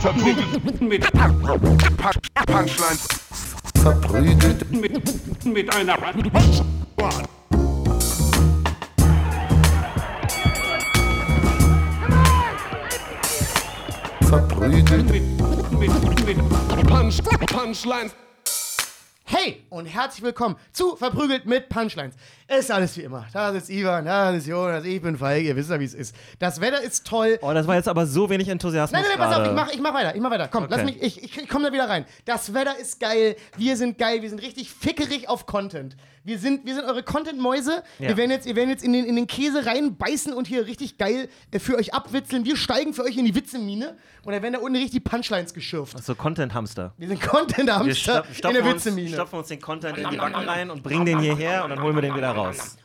Verprügelt mit Punchlines. Verprügelt Mit, mit einer verprügelt mit, mit, mit Punch, Punchlines. Hey und herzlich willkommen zu Verprügelt mit Punchlines. Es ist alles wie immer. Da ist Ivan, da ist Jonas, ich bin Feige, ihr wisst ja, wie es ist. Das Wetter ist toll. Oh, das war jetzt aber so wenig Enthusiasmus. Nein, nein, nein, pass auf, ich mach, ich mach weiter, ich mach weiter. Komm, lass Okay. mich, ich, ich, ich komm da wieder rein. Das Wetter ist geil, wir sind geil, wir sind richtig fickerig auf Content. Wir sind, wir sind eure Content-Mäuse. Ja. Wir werden jetzt, wir werden jetzt in, den, in den Käse reinbeißen und hier richtig geil äh, für euch abwitzeln. Wir steigen für euch in die Witzemine und dann werden da unten richtig Punchlines geschürft. So Content-Hamster. Wir sind Wir Content-Hamster in der Witzemine. stopfen uns den Content in die Backen rein und bringen den hierher und dann holen wir den wieder raus.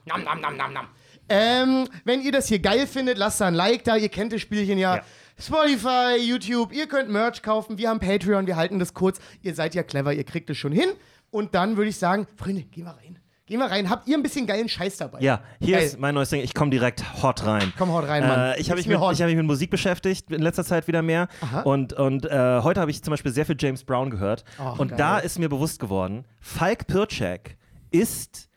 Nam, nam, nam, nam, nam. Ähm, wenn ihr das hier geil findet, lasst da ein Like da. Ihr kennt das Spielchen ja. Ja. Spotify, YouTube, ihr könnt Merch kaufen. Wir haben Patreon, wir halten das kurz. Ihr seid ja clever, ihr kriegt es schon hin. Und dann würde ich sagen, Freunde, gehen wir rein. Gehen wir rein. Habt ihr ein bisschen geilen Scheiß dabei? Ja, hier Geil. ist mein neues Ding. Ich komme direkt hot rein. Komm, haut rein, Mann. Äh, ich habe mich, mit- hot. ich hab mich mit Musik beschäftigt, in letzter Zeit wieder mehr. Aha. Und, und äh, heute habe ich zum Beispiel sehr viel James Brown gehört. Ach, und geil. da ist mir bewusst geworden, Falk Pircek ist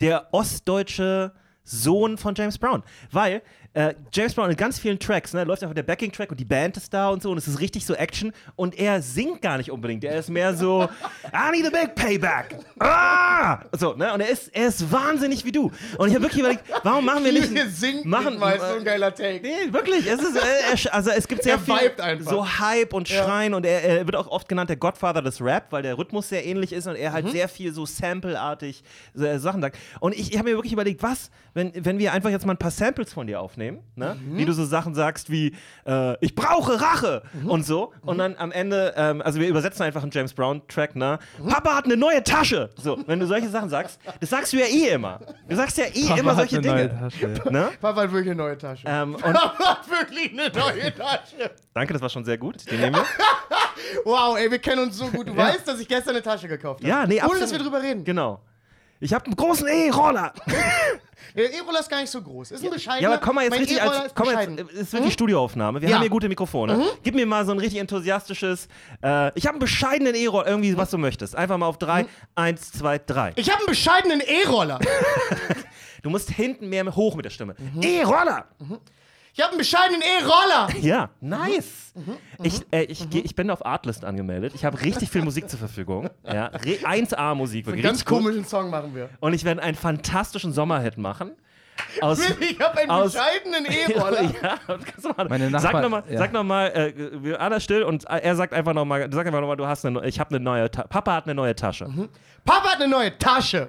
der ostdeutsche Sohn von James Brown. Weil äh, James Brown in ganz vielen Tracks, ne, läuft einfach der Backing-Track und die Band ist da und so und es ist richtig so Action und er singt gar nicht unbedingt. Er ist mehr so, I need a big payback. Ah! So, ne? Und er ist, er ist wahnsinnig wie du. Und ich habe wirklich überlegt, warum machen wir nicht. Hier singt machen, mal so ein geiler Take. Nee, wirklich. Es ist, äh, also es gibt sehr Er viel einfach. so Hype und Schreien und er, er wird auch oft genannt der Godfather des Rap, weil der Rhythmus sehr ähnlich ist und er Mhm. halt sehr viel so Sample-artig äh, Sachen sagt. Und ich, ich habe mir wirklich überlegt, was, wenn, wenn wir einfach jetzt mal ein paar Samples von dir aufnehmen, ne? Mhm. wie du so Sachen sagst wie äh, ich brauche Rache Mhm. und so und dann am Ende, ähm, also wir übersetzen einfach einen James Brown-Track, ne? Mhm. Papa hat eine neue Tasche. So, wenn du solche Sachen sagst, das sagst du ja eh immer. Du sagst ja eh immer solche Dinge. Ne? Papa hat wirklich eine neue Tasche. Ähm, Papa hat wirklich eine neue Tasche. Danke, das war schon sehr gut. Den nehmen wir. Wow, ey, wir kennen uns so gut. Du weißt, dass ich gestern eine Tasche gekauft habe. Ja, nee, Ohne, absolut. dass wir drüber reden. Genau. Ich habe einen großen E-Roller. Der E-Roller ist gar nicht so groß. Ist ein bescheidener. Ja, aber komm mal jetzt mein richtig als. ist Komm jetzt, es wird die Studioaufnahme. Wir Ja. haben hier gute Mikrofone. Gib mir mal so ein richtig enthusiastisches. Äh, ich habe einen bescheidenen E-Roller, irgendwie was du möchtest. Einfach mal auf drei. Eins, zwei, drei. Ich habe einen bescheidenen E-Roller. Du musst hinten mehr hoch mit der Stimme. E-Roller! Ich habe einen bescheidenen E-Roller. Ja, nice. Mhm, Ich, äh, ich, geh- ich bin auf Artlist angemeldet. Ich habe richtig viel Musik zur Verfügung. Ja, re- 1A-Musik. Einen ganz gut. komischen Song machen wir. Und ich werde einen fantastischen Sommerhit machen. Aus, Ich habe einen Aus- bescheidenen E-Roller. ja, sag nochmal, ja. sag noch mal, äh, wir alle still und er sagt einfach nochmal, sag einfach nochmal, du hast eine, ich habe eine neue, Ta Papa hat eine neue Tasche. Papa hat eine neue Tasche.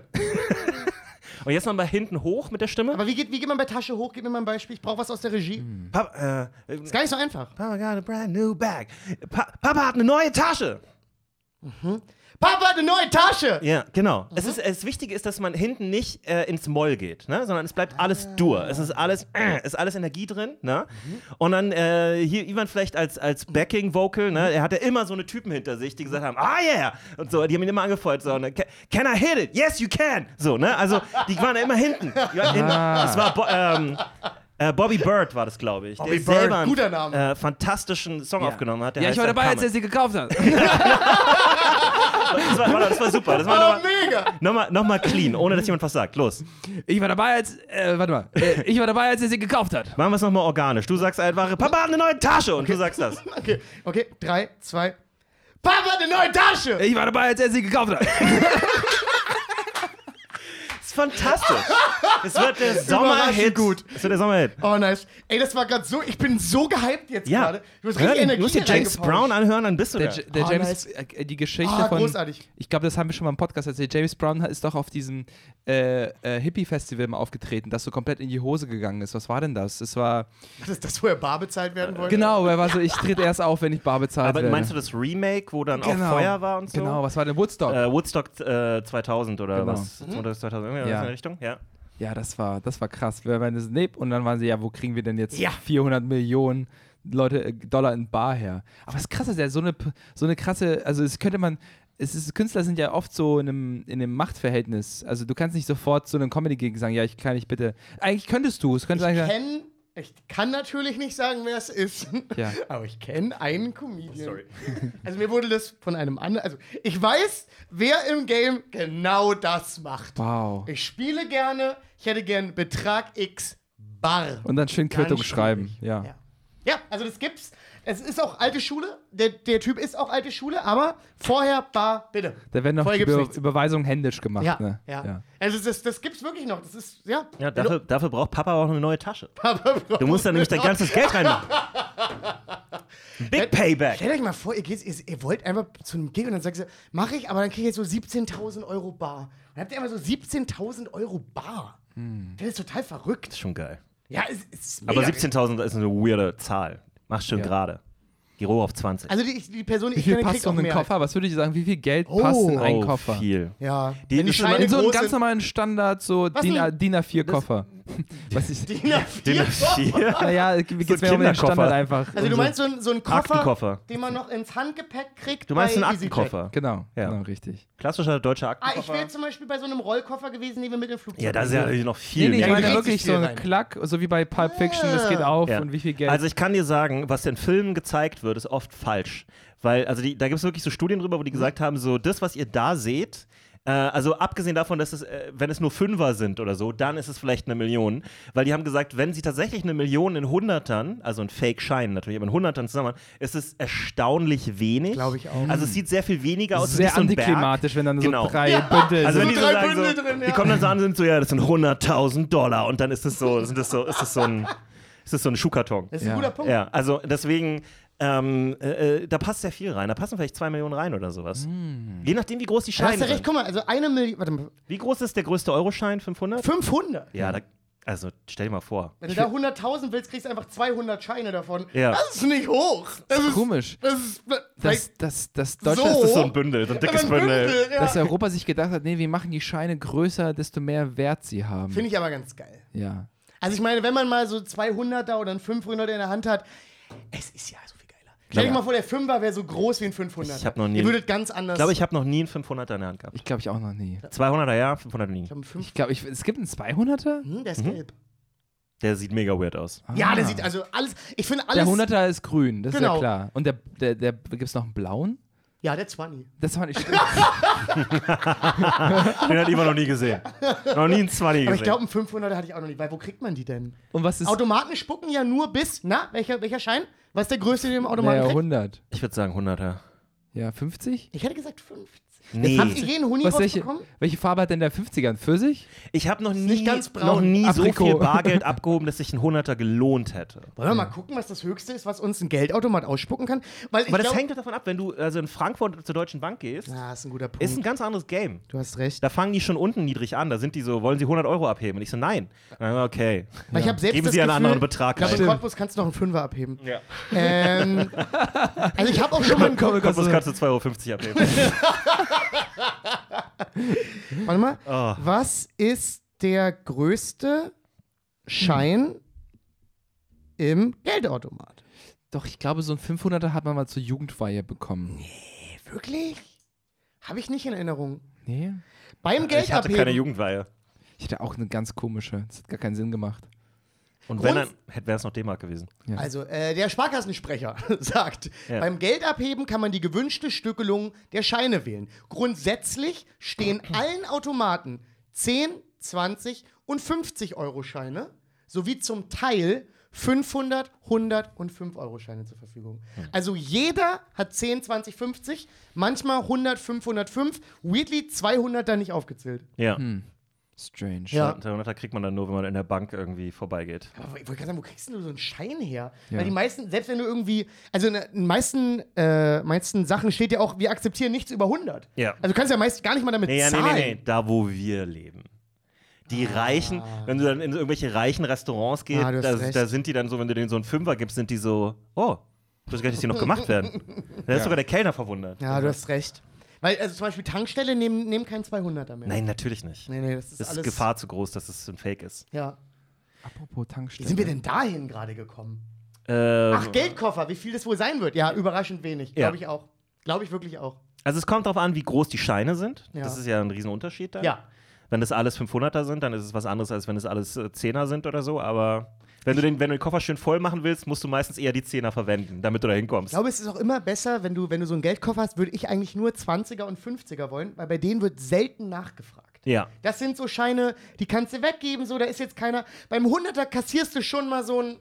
Und jetzt nochmal hinten hoch mit der Stimme. Aber wie geht, wie geht man bei Tasche hoch? Gib mir mal ein Beispiel. Ich brauche was aus der Regie. Papa, äh, Ist gar nicht so einfach. Papa got a brand new bag. Pa Papa hat eine neue Tasche. Papa hat eine neue Tasche. Ja, genau. Mhm. Es ist, das Wichtige ist, dass man hinten nicht äh, ins Moll geht, ne? sondern es bleibt alles dur. Es ist alles, äh, ist alles Energie drin. Ne? Mhm. Und dann hier Ivan vielleicht als, als Backing-Vocal, ne? er hatte immer so eine Typen hinter sich, die gesagt haben, ah yeah, und so, die haben ihn immer angefeuert, so, ne? "Ca- can I hit it? Yes, you can. So, ne? Also, die waren immer hinten. Die waren hinten. Das war ähm, äh, Bobby Bird war das, glaube ich. Bobby der Bird, selber einen, guter Name. Äh, fantastischen Song aufgenommen hat. Der Ja, ich war dabei, als er sie gekauft hat. das, war, das war super. Das war Oh, nochmal mega. noch mal, noch mal clean, ohne dass jemand was sagt. Los. Ich war dabei, als. Äh, warte mal. Äh, ich war dabei, als er sie gekauft hat. Machen wir es nochmal organisch. Du sagst einfach, Papa hat eine neue Tasche und du sagst das. Okay, okay. Drei, zwei. Papa hat eine neue Tasche. Ich war dabei, als er sie gekauft hat. Fantastisch. Es wird der Sommerhit. gut. Es wird der Sommerhit. Oh, nice. Ey, das war gerade so. Ich bin so gehypt jetzt Ja. gerade. Du hast Hör, richtig Energie du musst dir James. Brown anhören, dann bist du Der, da. Der Oh, James, nice. äh, die Geschichte Ah, von. großartig. Ich glaube, das haben wir schon mal im Podcast erzählt. James Brown ist doch auf diesem äh, äh, Hippie-Festival mal aufgetreten, das so komplett in die Hose gegangen ist. Was war denn das? Das war. Das ist das, wo er bar bezahlt werden wollte? Genau, er war so, ich trete erst auf, wenn ich bar bezahlt Aber werde. meinst du das Remake, wo dann Genau. auch Feuer war und so? Genau, was war denn Woodstock? Äh, Woodstock äh, 2000 oder Genau. was? 2000, Ja. in der Richtung? Ja. Ja, das war, das war krass. Wir waren das NIP und dann waren sie, ja, wo kriegen wir denn jetzt Ja. 400 Millionen Leute, äh, Dollar in Bar her? Aber das krasse ist ja so eine, so eine krasse, also es könnte man, es ist, Künstler sind ja oft so in einem, in einem Machtverhältnis. Also du kannst nicht sofort zu einem Comedy-Gig sagen, ja, ich kann nicht bitte. Eigentlich könntest du, es könnte Ich sagen, kenne Ich kann natürlich nicht sagen, wer es ist. Ja. Aber ich kenne einen Comedian. Sorry. Also mir wurde das von einem anderen. Also ich weiß, wer im Game genau das macht. Wow. Ich spiele gerne, ich hätte gern Betrag X Bar. Und dann schön Quittung schreiben. Ja. Ja. ja, also das gibt's. Es ist auch alte Schule. Der, der Typ ist auch alte Schule, aber vorher Bar, bitte. Da werden noch Über. Überweisungen händisch gemacht. Ja, ne? ja. Also das, das gibt's wirklich noch. Das ist, ja. Ja, dafür, dafür braucht Papa auch eine neue Tasche. Du musst da nämlich dein ganzes Geld reinmachen. Big Payback. Stellt euch mal vor, ihr, geht, ihr, ihr wollt einfach zu einem Gig und dann sagt ihr, mach ich, aber dann kriege ich jetzt so 17.000 Euro Bar. Dann habt ihr einfach so 17.000 Euro Bar. Das ist total verrückt. Schon geil. Ja, es, es ist mega Aber 17.000 ist eine weirde Zahl. Mach schön Ja. gerade. Geh hoch auf 20. Also die, die Person, die Wie ich viel kenne, passt kriegt so auch in den mehr. Koffer? Was würde ich sagen? Wie viel Geld Oh. passt in einen oh, Koffer? viel. Ja. Die- Wenn die In so einen ganz normalen Standard, so? DIN A4-Koffer. Was ich, DIN A4 4. naja, es geht So mir um den. Standard einfach. Also du so. meinst so, einen- so einen Koffer, Aktenkoffer. den man noch ins Handgepäck kriegt Du meinst bei einen. Aktenkoffer? Genau, Ja. genau, richtig. Klassischer deutscher Ah, Aktenkoffer. ich wäre zum Beispiel bei so einem Rollkoffer gewesen, den wir mit dem Flugzeug ja, das ist ja natürlich noch Nee, viel nee, ich Ja, mehr. meine da wirklich so rein. Klack, so wie bei Pulp Fiction, das geht auf Ja. und wie viel Geld. Also ich kann dir sagen, was in Filmen gezeigt wird, ist oft falsch. Weil, also die, da gibt es wirklich so Studien drüber, wo die gesagt haben, so das, was ihr da seht, äh, also abgesehen davon, dass es, äh, wenn es nur Fünfer sind oder so, dann ist es vielleicht eine Million. Weil die haben gesagt, wenn sie tatsächlich eine Million in Hundertern, also ein Fake-Schein natürlich, aber in Hundertern zusammen, ist es erstaunlich wenig. Glaube ich auch. Also es sieht sehr viel weniger aus. es ist sehr so antiklimatisch, wenn dann Genau. so drei Ja. Bündel Also wenn So die sind. so drei sagen, so, Bündel drin, die ja. kommen dann so an und sind so, ja, das sind 100.000 Dollar und dann ist es so, sind das so, ist das so ein, ist das so ein Schuhkarton. Das ist ein Ja. guter Punkt. Ja, also deswegen, ähm, äh, äh, da passt sehr viel rein. Da passen vielleicht zwei Millionen rein oder sowas. Je nachdem, wie groß die Da hast Scheine du recht, sind. guck mal, also eine Million, warte mal, Wie groß ist der größte Euroschein? 500? 500. Ja, da, also stell dir mal vor. Wenn du da 100.000 willst, kriegst du einfach 200 Scheine davon. Ja. Das ist nicht hoch. Das ist Komisch. Das ist Das, das, das So? Deutschland Das ist so ein Bündel, so ein dickes ein Bündel. Bündel, ja. dass Europa sich gedacht hat, nee, wir machen die Scheine größer, desto mehr Wert sie haben. Finde ich aber ganz geil. ja. Also ich meine, wenn man mal so 200er oder ein 500er in der Hand hat, es ist ja so. Stell dir mal vor, der 5er wäre so groß wie ein 500er. Ich hab noch nie- Ihr würdet ganz anders. Ich glaube, ich habe noch nie einen 500er in der Hand gehabt. Ich glaube ich auch noch nie. 200er ja, 500er nie. Ich glaub, ein 5 Ich glaube, ich, es gibt einen 200er? hm, der ist gelb. Der sieht mega weird aus. Ja, der Ah. sieht also alles. Ich finde alles. Der 100er ist grün, das ist Genau. ja klar. Und der, der, der gibt es noch einen blauen? Ja, der 20. Das war nicht stimmt. Den hat immer noch nie gesehen. Noch nie einen 20 gesehen. Aber ich glaube, ein 500er hatte ich auch noch nicht. Weil wo kriegt man die denn? Und was ist Automaten spucken ja nur bis. Na, welcher, welcher Schein? Was ist der größte, den du im Automaten naja, kriegst? 100? ich würde sagen 100er. Ja, 50? Ich hätte gesagt 50. Nee. Habt ihr je einen Huni Was, welche, rausbekommen? welche Farbe hat denn der 50er? Ein Pfirsich? Ich habe noch nie, nicht ganz braun. noch nie so viel Bargeld abgehoben, dass sich ein 100er gelohnt hätte. Wollen wir mal gucken, was das Höchste ist, was uns ein Geldautomat ausspucken kann? Weil ich Aber das hängt doch davon ab, wenn du also in Frankfurt zur Deutschen Bank gehst, Ah, ist ein guter Punkt. ist ein ganz anderes Game. du hast recht. Da fangen die schon unten niedrig an. Da sind die so, wollen sie 100 Euro abheben? Und ich so, nein. Dann, Okay. Weil ich habe selbst Geben das Sie einen Gefühl, anderen Betrag Ich glaube, in rein. Cottbus kannst du noch einen Fünfer abheben. Ja. Ähm, also ich habe auch schon mal einen das kannst du 2,50 Euro abheben. Warte mal. Oh. Was ist der größte Schein im Geldautomat? Doch, ich glaube, so ein 500er hat man mal zur Jugendweihe bekommen. Wirklich? Habe ich nicht in Erinnerung. Nee? Beim Geld Ich hatte keine Jugendweihe. Ich hatte auch eine ganz komische. Das hat gar keinen Sinn gemacht. Und wenn, Grund- dann wäre es noch D-Mark gewesen. Also, äh, der Sparkassensprecher sagt, Ja. beim Geldabheben kann man die gewünschte Stückelung der Scheine wählen. Grundsätzlich stehen allen Automaten 10, 20 und 50 Euro Scheine sowie zum Teil 500, 100 und 5 Euro Scheine zur Verfügung. Also jeder hat 10, 20, 50, manchmal 100, 505, weirdly 200 da nicht aufgezählt. Ja. Strange. Ja. Der 100er kriegt man dann nur, wenn man in der Bank irgendwie vorbeigeht. Aber ich wollte gerade sagen, wo kriegst denn du so einen Schein her? Ja. Weil die meisten, selbst wenn du irgendwie, also in den meisten, äh, meisten Sachen steht ja auch, wir akzeptieren nichts über 100. Ja. Also du kannst ja meist gar nicht mal damit Nee, ja, nee, zahlen. nee, nee, da wo wir leben. Die Reichen, wenn du dann in irgendwelche reichen Restaurants gehst, Ah, du hast da, da sind die dann so, wenn du denen so einen Fünfer gibst, sind die so, oh, ich wusste gar nicht, dass die noch gemacht werden. Da ist sogar der Kellner verwundert. Ja, du hast recht. Weil, also zum Beispiel Tankstelle nehmen, nehmen kein 200er mehr. Nein, natürlich nicht. Nee, nee, das ist Das ist alles. Gefahr zu groß, dass es ein Fake ist. Ja. Apropos Wie Tankstelle. sind wir denn dahin gerade gekommen? Ähm, Ach, Geldkoffer, wie viel das wohl sein wird? Ja, überraschend wenig. Glaube Ja. ich auch. Glaube ich wirklich auch. Also es kommt darauf an, wie groß die Scheine sind. Ja. Das ist ja ein Riesenunterschied dann. Ja. Wenn das alles 500er sind, dann ist es was anderes, als wenn es alles äh, 10er sind oder so. Aber Wenn du, den, wenn du den Koffer schön voll machen willst, musst du meistens eher die Zehner verwenden, damit du da Ich hinkommst. glaube, es ist auch immer besser, wenn du, wenn du so einen Geldkoffer hast, würde ich eigentlich nur 20er und 50er wollen, weil bei denen wird selten nachgefragt. Ja. Das sind so Scheine, die kannst du weggeben, so, da ist jetzt keiner. Beim 100er kassierst du schon mal so ein.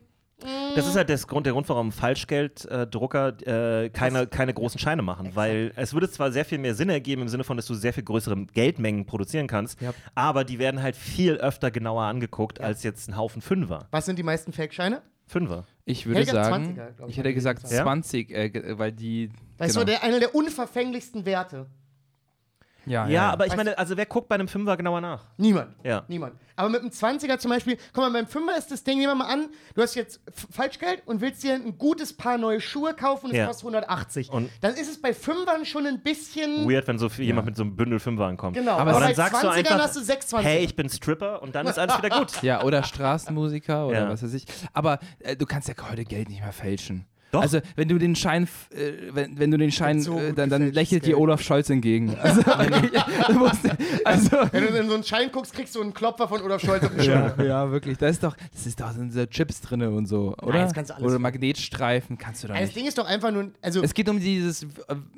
Das ist halt das Grund, der Grund, warum Falschgelddrucker äh, keine, keine großen Scheine machen. Weil es würde zwar sehr viel mehr Sinn ergeben, im Sinne von, dass du sehr viel größere Geldmengen produzieren kannst, Ja. aber die werden halt viel öfter genauer angeguckt als jetzt ein Haufen Fünfer. Was sind die meisten Fake-Scheine? Fünfer. Ich würde Helga sagen, 20er, glaub ich, ich hätte gesagt gesagt. Ja? 20, äh, weil die. Weißt genau. du, der, einer der unverfänglichsten Werte. Ja, Ja, aber ich meine, also wer guckt bei einem Fünfer genauer nach? Niemand. Ja. Niemand. Aber mit einem 20er zum Beispiel, guck mal, beim 5er ist das Ding, nehmen wir mal an, du hast jetzt Falschgeld und willst dir ein gutes Paar neue Schuhe kaufen und es Ja. kostet 180. Und- dann ist es bei 5ern schon ein bisschen. Weird, wenn so viel, jemand mit so einem Bündel Fünfer ankommt. Genau, Aber aber, dann sagst du 20ern einfach, hast du 620. Hey, ich bin Stripper und dann ist alles wieder gut. Ja, oder Straßenmusiker oder Ja. was weiß ich. Aber äh, du kannst ja heute Geld nicht mehr fälschen. Doch. Also, wenn du den Schein, äh, wenn, wenn du den Schein, so äh, dann, dann lächelt dir. Olaf Scholz entgegen. Also, wirklich, du musst, also Wenn du in so einen Schein guckst, kriegst du einen Klopfer von Olaf Scholz auf die Schulter. ja, ja, wirklich. Da ist doch, das ist doch sind so Chips drin und so, oder? das kannst du alles oder. Magnetstreifen kannst du da Ja, Das nicht. Ding ist doch einfach nur. Also, Es geht um dieses, äh,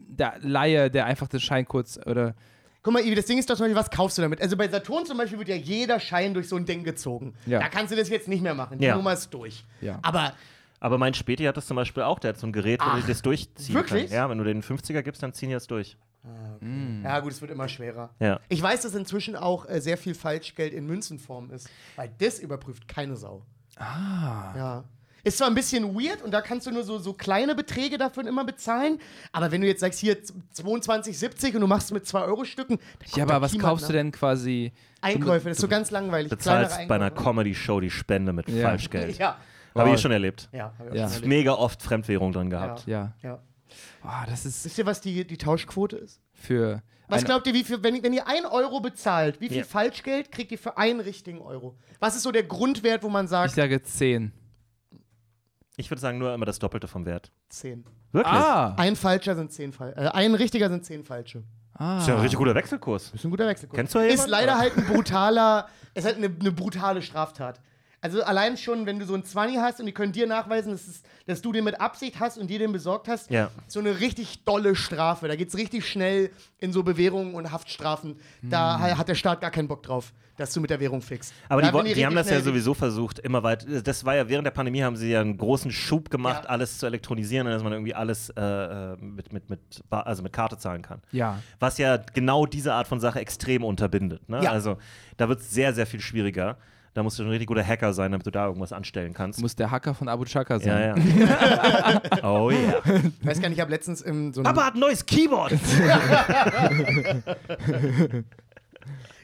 der Laie, der einfach den Schein kurz, oder? guck mal, Ivi, das Ding ist doch zum Beispiel, was kaufst du damit? Also bei Saturn zum Beispiel wird ja jeder Schein durch so ein Ding gezogen. Ja. Da kannst du das jetzt nicht mehr machen. Die Ja. Nummer ist durch. Ja. Aber Aber mein Späti hat das zum Beispiel auch. Der hat so ein Gerät, wo Ach, du das durchziehen wirklich? kannst. Ja, wenn du den 50er gibst, dann ziehen die das durch. Ja, gut, es wird immer schwerer. Ja. Ich weiß, dass inzwischen auch äh, sehr viel Falschgeld in Münzenform ist, weil das überprüft keine Sau. Ah. Ja. Ist zwar ein bisschen weird und da kannst du nur so, so kleine Beträge davon immer bezahlen, aber wenn du jetzt sagst, hier 22,70 und du machst mit 2-Euro-Stücken, Ja, aber was kaufst du denn quasi? Einkäufe, das ist so ganz langweilig. Bezahlst kleinere bei einer. Comedy-Show die Spende mit Ja. Falschgeld. Ja. Habe ich schon erlebt. Ja, hab ich auch Ja. schon erlebt. Mega oft Fremdwährung drin gehabt. Ja. ja. Boah, das ist Wisst ihr, was die, die Tauschquote ist? für. Was glaubt ihr, wie viel, wenn, wenn ihr 1 Euro bezahlt, wie viel Ja. Falschgeld kriegt ihr für einen richtigen Euro? Was ist so der Grundwert, wo man Ich sagt, sage 10. Ich würde sagen, nur immer das Doppelte vom Wert. 10? Wirklich? Ah! Ein falscher sind 10 Fal äh, Ein richtiger sind 10 falsche. ah. Das ist ja ein richtig guter Wechselkurs. Das ist ein guter Wechselkurs. Kennst du Ist jemanden? leider halt ein brutaler, ist halt eine, eine brutale Straftat. Also allein schon, wenn du so einen 20 hast und die können dir nachweisen, dass, es, dass du den mit Absicht hast und dir den besorgt hast, Ja. so eine richtig dolle Strafe. Da geht es richtig schnell in so Bewährungen und Haftstrafen. Da ha- hat der Staat gar keinen Bock drauf, dass du mit der Währung fixst. Aber da die, werden die haben das ja sowieso versucht, immer weit. Das war ja während der Pandemie haben sie ja einen großen Schub gemacht, Ja. alles zu elektronisieren und dass man irgendwie alles äh, äh, mit, mit, mit, also mit Karte zahlen kann. Ja. Was ja genau diese Art von Sache extrem unterbindet. Ne? Ja. Also da wird es sehr, sehr viel schwieriger. Da musst du ein richtig guter Hacker sein, damit du da irgendwas anstellen kannst. Muss der Hacker von Abu Chaka ja, sein. ja. oh ja. Ich weiß gar nicht, ich habe letztens im so einem Papa hat ein neues Keyboard.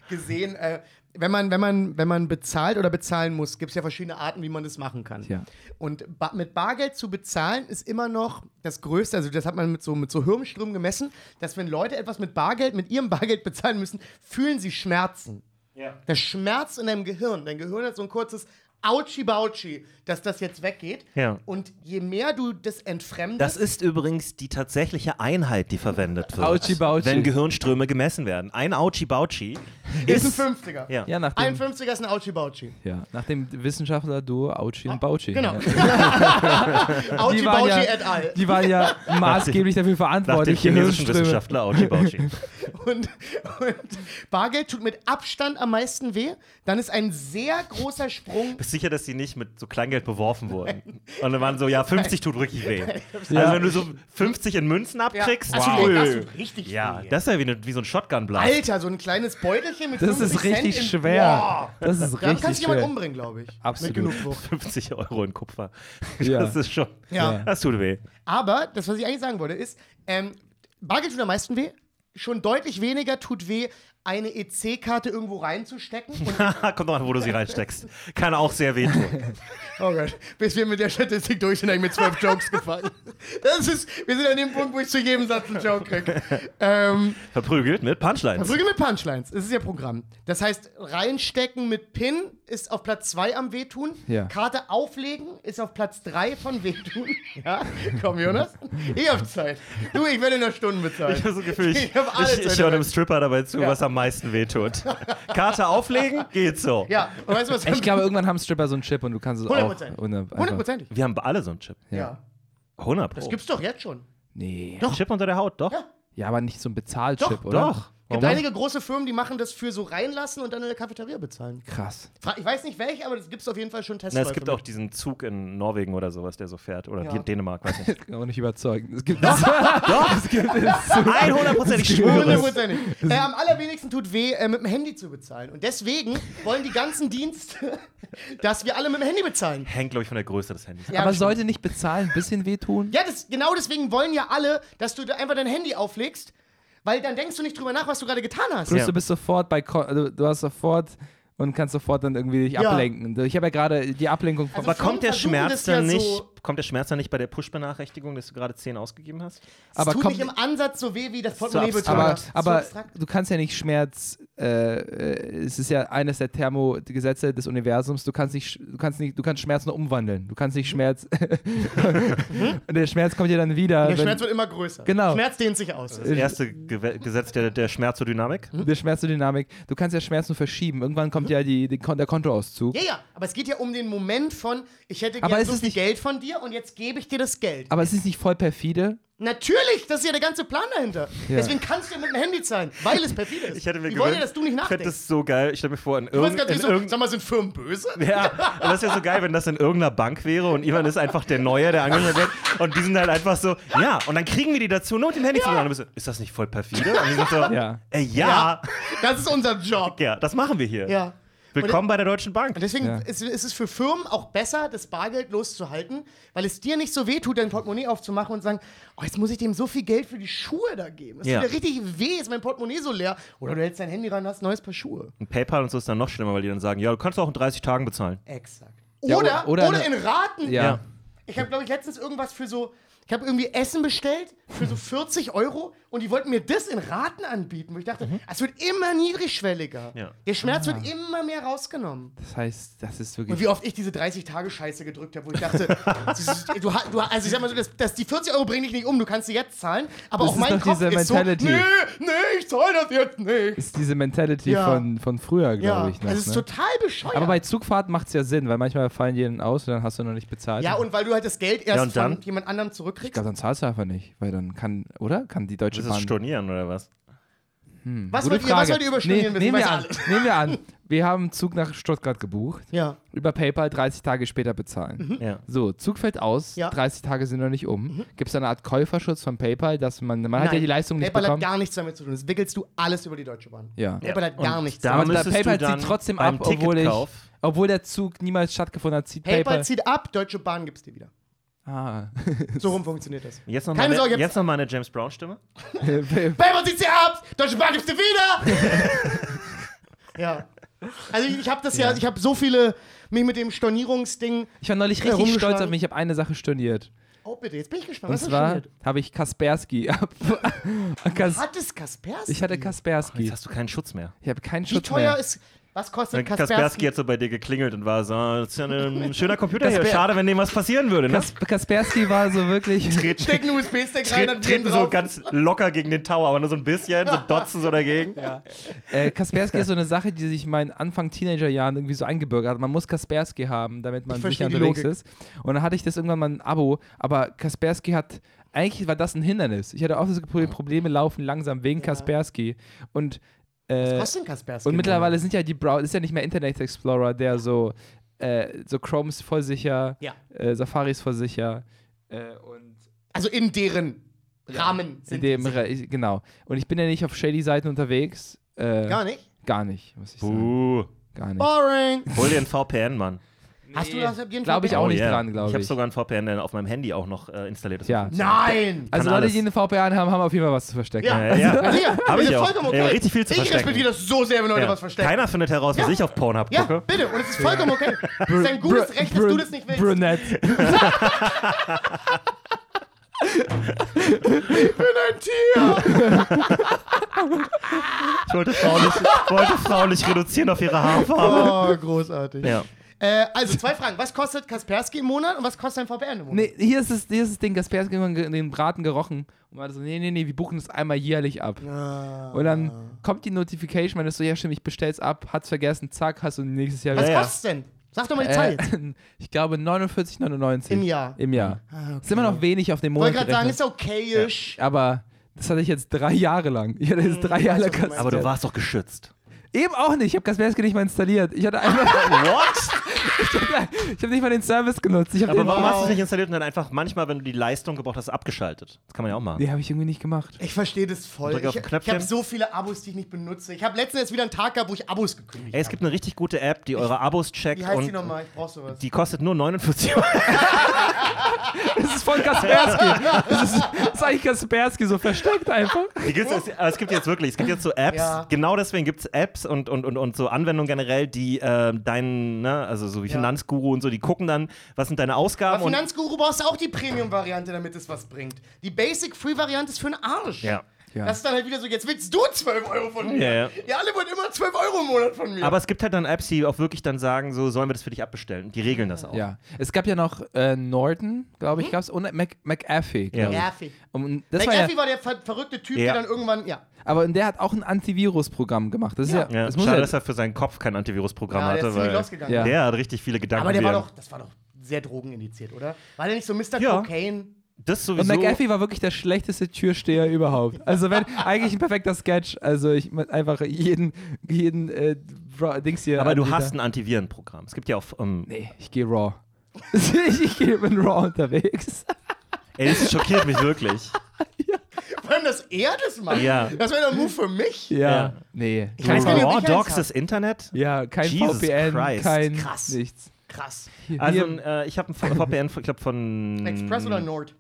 gesehen, äh, wenn man, wenn, man, wenn man bezahlt oder bezahlen muss, gibt es ja verschiedene Arten, wie man das machen kann. Ja. Und ba mit Bargeld zu bezahlen ist immer noch das Größte, also das hat man mit so, mit so Hirnströmen gemessen, dass wenn Leute etwas mit Bargeld, mit ihrem Bargeld bezahlen müssen, fühlen sie Schmerzen. Ja. Das Schmerz in deinem Gehirn. Dein Gehirn hat so ein kurzes Autschi-Bautschi, dass das jetzt weggeht. Ja. Und je mehr du das entfremdest, Das ist übrigens die tatsächliche Einheit, die verwendet wird. Auchi-Bauchi. Wenn Gehirnströme gemessen werden. Ein Auchi-Bauchi ist ist. ein 50er. Ja. Ja, nach Ein dem, 50er ist ein Autschi-Bautschi. ja, nach dem Wissenschaftler-Duo Auchi und Bauchi. Genau. Ja. Die waren Autschi-Bautschi ja- et al. Die waren ja maßgeblich dafür Nach dem verantwortlich, chinesischen Gehirnströme. Wissenschaftler Auchi-Bauchi. Und, und Bargeld tut mit Abstand am meisten weh. Dann ist ein sehr großer Sprung. Bist sicher, dass die nicht mit so Kleingeld beworfen wurden? Und dann waren so, ja, 50 tut wirklich weh. Ja. Also wenn du so 50 in Münzen abkriegst, Also, wow. das tut richtig Ja, weh. das ist ja wie, eine, wie so ein Shotgun-Blast. Alter, so ein kleines Beutelchen mit Das 50 ist richtig Cent in- schwer. Boah. Das ist Dann kannst richtig du jemanden umbringen, glaube ich. Absolut. Mit genug Wucht. 50 Euro in Kupfer. Ja. Das ist schon, Ja. das tut weh. Aber das, was ich eigentlich sagen wollte, ist, ähm, Bargeld tut am meisten weh. Schon deutlich weniger tut weh, eine EC-Karte irgendwo reinzustecken. Und, Kommt doch an, wo du sie reinsteckst. Kann auch sehr wehtun. oh Gott, bis wir mit der Statistik durch sind, habe ich mit zwölf Jokes gefallen. Das ist, wir sind an dem Punkt, wo ich zu jedem Satz einen Joke kriege. Ähm, Verprügelt mit Punchlines. Prügel mit Punchlines, das ist ja Programm. Das heißt, reinstecken mit Pin ist auf Platz 2 am Wehtun. Ja. Karte auflegen ist auf Platz 3 von Wehtun. Ja, komm, Jonas. Ich hab Zeit. Du, ich werde in einer Stunde bezahlt. Ich habe so Gefühl, ich, Ich hab alles ich, ich höre der einem Stripper dabei zu, Ja. was er am meisten wehtut. Karte auflegen, geht so. Ja, und weißt du was? Ich glaube, irgendwann haben Stripper so einen Chip und du kannst es auch. Hundertprozentig. ohne- einfach- Hundertprozentig. Wir haben alle so einen Chip. Ja. 100 Pro. Das gibt's doch jetzt schon. Nee. Doch. Chip unter der Haut, doch. Ja. Ja, aber nicht so ein Bezahlchip, Doch, oder? Doch. Es gibt Warum? einige große Firmen, die machen das für so reinlassen und dann in der Cafeteria bezahlen. Krass. Fra- Ich weiß nicht welche, aber es gibt auf jeden Fall schon Na, Testläufe. es gibt auch diesen Zug in Norwegen oder sowas, der so fährt. Oder Ja. Dänemark, weiß nicht. Kann auch nicht überzeugen. Es gibt Doch, es gibt es. 100 ich schwöre es. Hundertprozentig. Äh, am allerwenigsten tut weh, äh, mit dem Handy zu bezahlen. Und deswegen wollen die ganzen Dienste, dass wir alle mit dem Handy bezahlen. Hängt, glaube ich, von der Größe des Handys. Ja, aber stimmt. sollte nicht bezahlen, ein bisschen wehtun? Ja, das, genau deswegen wollen ja alle, dass du da einfach dein Handy auflegst, weil dann denkst du nicht drüber nach, was du gerade getan hast. Plus Ja. du bist sofort bei, Ko- du, du hast sofort und kannst sofort dann irgendwie dich Ja. ablenken. Ich habe ja gerade die Ablenkung von. Also Aber kommt der Schmerz das ja dann nicht, so- kommt der Schmerz dann nicht bei der Push-Benachrichtigung, dass du gerade 10 ausgegeben hast? Es aber tut kommt- nicht im Ansatz so weh wie das Portemonnaie aber So aber abstrakt. du kannst ja nicht Schmerz. Äh, äh, es ist ja eines der Thermogesetze des Universums. Du kannst nicht, du kannst nicht, du kannst Schmerz nur umwandeln. Du kannst nicht Schmerz. und der Schmerz kommt ja dann wieder. der wenn- Schmerz wird immer größer. Genau. Schmerz dehnt sich aus. Das erste Gewe Gesetz der, der Schmerzodynamik. der Schmerzdynamik. Du kannst ja Schmerz nur verschieben. Irgendwann kommt ja die, die, Kon- der Kontoauszug. Ja, ja, aber es geht ja um den Moment von, ich hätte Aber gerne ist so es viel nicht- Geld von dir und jetzt gebe ich dir das Geld. Aber es ist nicht voll perfide. Natürlich, das ist ja der ganze Plan dahinter. Ja. Deswegen kannst du ja mit dem Handy zahlen, weil es perfide ist. Ich hätte mir ja, gewünscht- dass du nicht Ich fände nachdenkst. das so geil. Ich stelle mir vor, in, irgend, nicht so, irgendeinem sag mal, sind Firmen böse? Ja, aber das wäre so geil, wenn das in irgendeiner Bank wäre und Ivan ist einfach der Neue, der angemeldet wird und die sind halt einfach so, ja, und dann kriegen wir die dazu, nur mit dem Handy zu machen. Und so, ist das nicht voll perfide? Und die sind so, Ja. äh, ja, Das ist unser Job. ja, das machen wir hier. Ja. Willkommen bei der Deutschen Bank. Und deswegen Ja. ist, ist es für Firmen auch besser, das Bargeld loszuhalten, weil es dir nicht so wehtut, dein Portemonnaie aufzumachen und sagen, oh, jetzt muss ich dem so viel Geld für die Schuhe da geben. Das Ja. tut ja richtig weh, ist mein Portemonnaie so leer. Oder du hältst dein Handy ran, hast ein neues Paar Schuhe. Und PayPal und so ist dann noch schlimmer, weil die dann sagen, ja, du kannst auch in 30 Tagen bezahlen. Exakt. Ja, oder, oder oder, in Raten. Ja. Ich habe, glaube ich, letztens irgendwas für so. Ich habe irgendwie Essen bestellt für so 40 Euro und die wollten mir das in Raten anbieten. Wo ich dachte, es wird immer niedrigschwelliger. Ja. Der Schmerz wird immer mehr rausgenommen. Das heißt, das ist Und wirklich. wie oft ich diese 30-Tage-Scheiße gedrückt habe, wo ich dachte, das ist, du, du, also ich sag mal so, das, das, die 40 Euro bringen dich nicht um, du kannst sie jetzt zahlen, aber Das auch ist mein Kopf diese ist Mentality. so, nee, nee, ich zahle das jetzt nicht. ist diese Mentality Ja. von, von früher, glaube Ja, ich. Noch, also es ist ne? total bescheuert. Aber bei Zugfahrten macht es ja Sinn, weil manchmal fallen die dann aus und dann hast du noch nicht bezahlt. ja, und weil du halt das Geld erst und dann? von jemand anderem ich zurückkriegst. glaube, dann zahlst du einfach nicht, weil dann kann, oder? Kann die Deutsche Ist das Bahn. Stornieren oder was? Was Gute wollt, ihr, was wollt ihr über nee, Studieren wissen? nehmen, wir an, nehmen wir an, wir haben einen Zug nach Stuttgart gebucht, Ja. über PayPal 30 Tage später bezahlen. Ja. So, Zug fällt aus, Ja. 30 Tage sind noch nicht um. Gibt es da eine Art Käuferschutz von PayPal, dass man, man hat ja Nein, die Leistung nicht PayPal hat bekommen? gar nichts damit zu tun. Das wickelst du alles über die Deutsche Bahn. Ja. PayPal hat gar nichts Da damit. Aber da müsstest PayPal zieht trotzdem ab, obwohl, ich, obwohl der Zug niemals stattgefunden hat, zieht PayPal PayPal. zieht ab, Deutsche Bahn gibt's dir wieder. Ah. So rum funktioniert das. Jetzt noch, Keine meine, Sorge, jetzt- jetzt noch meine James Brown-Stimme. PayPal zieht sie ab, Deutsche Bahn gibt's dir wieder. ja. Also ich, habe das ja, ich habe so viele, mich mit dem Stornierungsding. Ich war neulich Ja, richtig stolz auf mich. Ich habe eine Sache storniert. Oh bitte, jetzt bin ich gespannt. Und Was hast du zwar habe ich Kaspersky. ab- Kas Hat es Kaspersky? ich hatte Kaspersky. Jetzt hast du keinen Schutz mehr. Ich habe keinen Wie Schutz teuer mehr. ist, was kostet Kaspersky Kaspersky? hat so bei dir geklingelt und war so, das ist ja ein schöner Computer hier. Kasper- Schade, wenn dem was passieren würde. Ne? Kas Kaspersky war so wirklich. Treten, Stecken USB-Stick rein, dann treten, so ganz locker gegen den Tower, aber nur so ein bisschen, so dotzen so dagegen. Äh, Kaspersky ist so eine Sache, die sich in meinen Anfang Teenagerjahren irgendwie so eingebürgert hat. Man muss Kaspersky haben, damit man Ich sicher unterwegs Logik. ist. Und dann hatte ich das irgendwann mal ein Abo, aber Kaspersky hat. Eigentlich war das ein Hindernis. Ich hatte auch das Problem, Probleme laufen langsam wegen Kaspersky. Und äh, Was kostet denn Kaspersky? Und mittlerweile sind ja die Browser, ist ja nicht mehr Internet Explorer, der so, äh, so Chrome ist voll sicher, Ja. äh, Safari ist voll sicher äh, und Also in deren Rahmen in sind dem, die sicher. Re- ich- genau. Und ich bin ja nicht auf shady Seiten unterwegs. Äh, Gar nicht? Gar nicht, muss ich sagen. Buh. Gar nicht. Boring. Hol dir einen VPN, Mann. Hast du das auf jeden Glaube ich auch Oh nicht yeah. dran, glaube Ich ich. habe sogar einen VPN, auf meinem Handy auch noch äh, installiert. Ja. Nein! also Leute, die eine VPN haben, haben auf jeden Fall was zu verstecken. Ja, Ja, ja. ja. sicher. Hab ich ist auch. vollkommen Ja, richtig viel zu ich verstecken. respektiere das so sehr, wenn Leute Ja. was verstecken. Keiner findet heraus, was Ja. ich auf Pornhub ja, gucke. bitte. Und es ist vollkommen okay. Es ist ein gutes Br- Recht, dass Br- du das nicht willst. Brunette. Ich bin ein Tier. Ich wollte Frauen nicht, wollte Frauen nicht reduzieren auf ihre Haarfarbe. Oh, großartig. Ja. Äh, also zwei Fragen. Was kostet Kaspersky im Monat und was kostet ein VPN im Monat? Nee, hier ist es, hier ist das Ding, Kaspersky hat den Braten gerochen und war so, nee, nee, nee, wir buchen das einmal jährlich ab. Ah. Und dann kommt die Notification, wenn du so, ja stimmt, ich bestell's ab, hat's vergessen, zack, hast du nächstes Jahr Was wieder. kostet denn? Sag doch mal die Zahl jetzt. Äh, ich glaube 49,99. Im Jahr. Im Jahr. Ah, okay. Ist immer noch wenig auf den Ich Monat wollte gerade sagen, ist okayisch. Aber das hatte ich jetzt drei Jahre lang. Ich hatte jetzt drei weiß, Jahre was lang. Aber du warst doch geschützt. Eben auch nicht. Ich habe Kaspersky nicht mal installiert. Ich hatte einfach. What? Ich habe nicht mal den Service genutzt. Aber warum hast du es nicht installiert und dann einfach manchmal, wenn du die Leistung gebraucht hast, abgeschaltet? Das kann man ja auch machen. Nee, habe ich irgendwie nicht gemacht. Ich verstehe das voll. Ich, ich habe so viele Abos, die ich nicht benutze. Ich habe letztens jetzt wieder einen Tag gehabt, wo ich Abos gekündigt Ey, es habe. gibt eine richtig gute App, die eure Abos checkt Wie heißt und die nochmal? Ich brauch sowas. die kostet nur 49 Euro. Das ist von Kaspersky. Das ist, das ist eigentlich Kaspersky so versteckt einfach. Die gibt's, es, aber es gibt jetzt wirklich, es gibt jetzt so Apps, Ja. genau deswegen gibt es Apps und, und, und, und so Anwendungen generell, die äh, deinen, ne, also so wie Ja. Finanzguru und so, die gucken dann, was sind deine Aber Ausgaben und Finanzguru brauchst du auch die Premium-Variante, damit es was bringt. Die Basic-Free-Variante ist für den Arsch. ja. Ja. Das ist dann halt wieder so, jetzt willst du 12 Euro von mir. Ja, ja. Ihr alle wollt immer 12 Euro im Monat von mir. Aber es gibt halt dann Apps, die auch wirklich dann sagen, so sollen wir das für dich abbestellen. Die regeln das auch. Ja. Es gab ja noch äh, Norton, glaube Hm? ich, gab's und Mac, McAfee. Ja. ich. Nervig. Und das war ja, McAfee war der ver verrückte Typ, Ja. der dann irgendwann, ja. aber der hat auch ein Antivirus-Programm gemacht. Das ist ja, Ja, das schade, ja, dass er für seinen Kopf kein Antivirus-Programm ja der ist hatte, weil losgegangen. Ja. der hat richtig viele Gedanken. Aber der war doch, das war doch sehr drogenindiziert, oder? War der nicht so Mr. Ja. Cocaine? Das Und sowieso. McAfee war wirklich der schlechteste Türsteher überhaupt. Also wenn eigentlich ein perfekter Sketch. Also ich einfach jeden jeden äh, Dings hier. aber du Anbieter. hast ein Antivirenprogramm. Es gibt ja auch. Ähm, Nee, ich gehe raw. ich ich gehe mit raw unterwegs. ey, das schockiert mich wirklich. Vor allem, dass er das macht. Ja. Das wäre der Move für mich. Ja. Ja. Nee. Ich weiß Kein, Raw Dogs das Internet? ja, kein Jesus VPN, Christ. kein Krass. nichts. Krass. Also äh, ich habe ein VPN, ich glaube von Express oder Nord?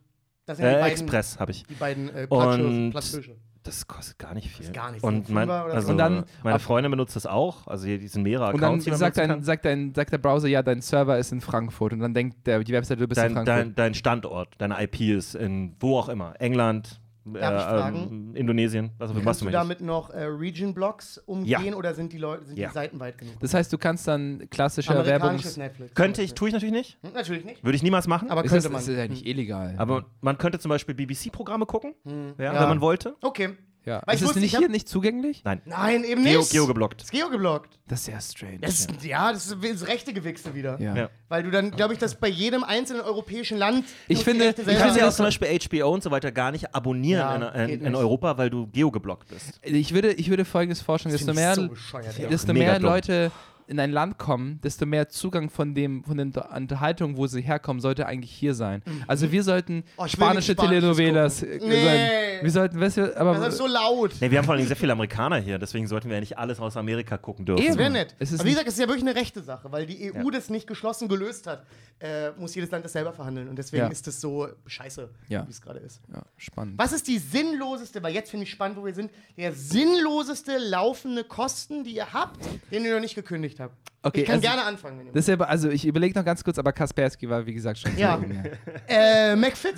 Das sind die äh, beiden, Express habe ich. Die beiden äh, Und- Platzhirsche. Platzhirsche. Das kostet gar nicht viel. gar nichts. Und, mein, also Und dann meine Freundin benutzt das auch. Also hier, die sind mehrere und dann Accounts, die man sagt, dein, sagt, dein, sagt der Browser, ja, dein Server ist in Frankfurt. Und dann denkt der, die Webseite, du bist in Dein, Frankfurt. dein, dein Standort, deine IP ist in wo auch immer. England, äh, Darf ich fragen? ähm, Indonesien, was. Kannst du mir damit noch äh, Region-Blocks umgehen Ja. oder sind die Leute sind Ja. die Seiten weit genug? das heißt, du kannst dann klassische. Netflix. Könnte ich, tue ich natürlich nicht. Hm, Natürlich nicht. Würde ich niemals machen. Aber Ist könnte das, man. das ist ja nicht illegal. Aber man könnte zum Beispiel BBC-Programme gucken, ja, Hm. Ja. wenn man wollte. Okay. Ja. Weil Ist ich es wusste, nicht ich hab- hier nicht zugänglich? Nein. Nein, eben Geo, nicht. Geo geblockt. ist Geo geblockt. Das ist sehr strange. Das ist, ja, das ist das rechte Gewichse wieder. ja. Ja. Weil du dann, glaube ich, das bei jedem einzelnen europäischen Land. Ich die finde- Rechte ich selber Du kannst ja auch zum Beispiel HBO und so weiter gar nicht abonnieren Ja, in, in, geht in nicht. Europa, weil du geogeblockt bist. Ich würde, ich würde folgendes vorschlagen, desto ich mehr, so bescheuert, desto Mega mehr dumm. Leute in ein Land kommen, desto mehr Zugang von dem von den Unterhaltungen, wo sie herkommen, sollte eigentlich hier sein. Also wir sollten Oh, spanische Telenovelas äh. Nee. sein. Wir sollten, weißt du, aber Das ist so laut. Nee, wir haben vor allem sehr viele Amerikaner hier, deswegen sollten wir ja nicht alles aus Amerika gucken dürfen. Eben. Das wäre nett. Es ist Aber wie gesagt, es ist ja wirklich eine rechte Sache, weil die EU Ja. das nicht geschlossen gelöst hat. Äh, muss jedes Land das selber verhandeln. Und deswegen Ja. ist das so scheiße, Ja. wie es gerade ist. ja, spannend. Was ist die sinnloseste, weil jetzt finde ich spannend, wo wir sind, der sinnloseste laufende Kosten, die ihr habt, den ihr noch nicht gekündigt habt? Okay, ich kann also- gerne anfangen, wenn ihr Das ist ja, also ich überlege noch ganz kurz, aber Kaspersky war wie gesagt schon. Ja. Äh, McFit?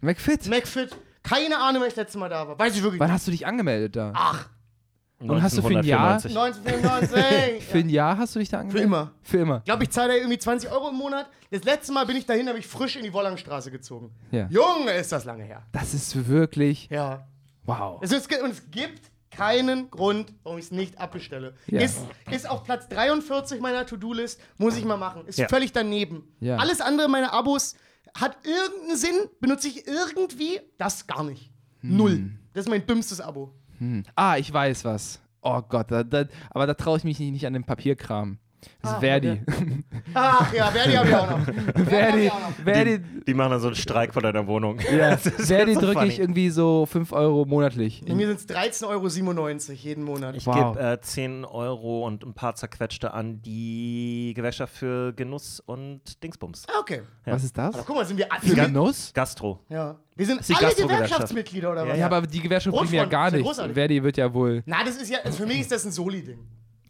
McFit. McFit? Keine Ahnung, wann ich das letzte Mal da war. Weiß ich wirklich Wann nicht. hast du dich angemeldet da? Ach, Und hast du für ein Jahr- 1994. 1994. Für ein Jahr hast du dich da Für angemeldet? immer. Für immer. Ich glaube, ich zahle da irgendwie 20 Euro im Monat. Das letzte Mal bin ich dahin, habe ich frisch in die Wollangstraße gezogen. Ja. Junge, ist das lange her. Das ist wirklich Ja. wow. Es ist, und es gibt keinen Grund, warum ich es nicht abbestelle. Ja. Ist, ist auf Platz 43 meiner To-Do-List, muss ich mal machen. Ist Ja. völlig daneben. Ja. Alles andere meiner Abos hat irgendeinen Sinn, benutze ich irgendwie, das gar nicht. Hm. Null. Das ist mein dümmstes Abo. Ah, ich weiß was. Oh Gott, da, da, aber da traue ich mich nicht, nicht an den Papierkram. Das ist Ah, Verdi. Ach ja, Verdi habe ich auch noch. Verdi hab Verdi, ich auch noch. Verdi, Die, die machen dann so einen Streik vor deiner Wohnung. ja, Verdi so drücke ich irgendwie so 5 Euro monatlich. Bei mir sind es 13,97 Euro jeden Monat. Ich Wow. gebe äh, 10 Euro und ein paar zerquetschte an die Gewerkschaft für Genuss und Dingsbums. Ah, okay. Was ist das? Aber guck mal, sind wir Für alle. Genuss? Gastro. Ja. Wir sind alle Gastro-Gewerkschaft. Gewerkschaftsmitglieder oder was? Ja, aber die Gewerkschaft bringt mir ja gar ja nichts. großartig. Verdi wird ja wohl. Na, das ist ja, also für mich ist das ein Soli-Ding.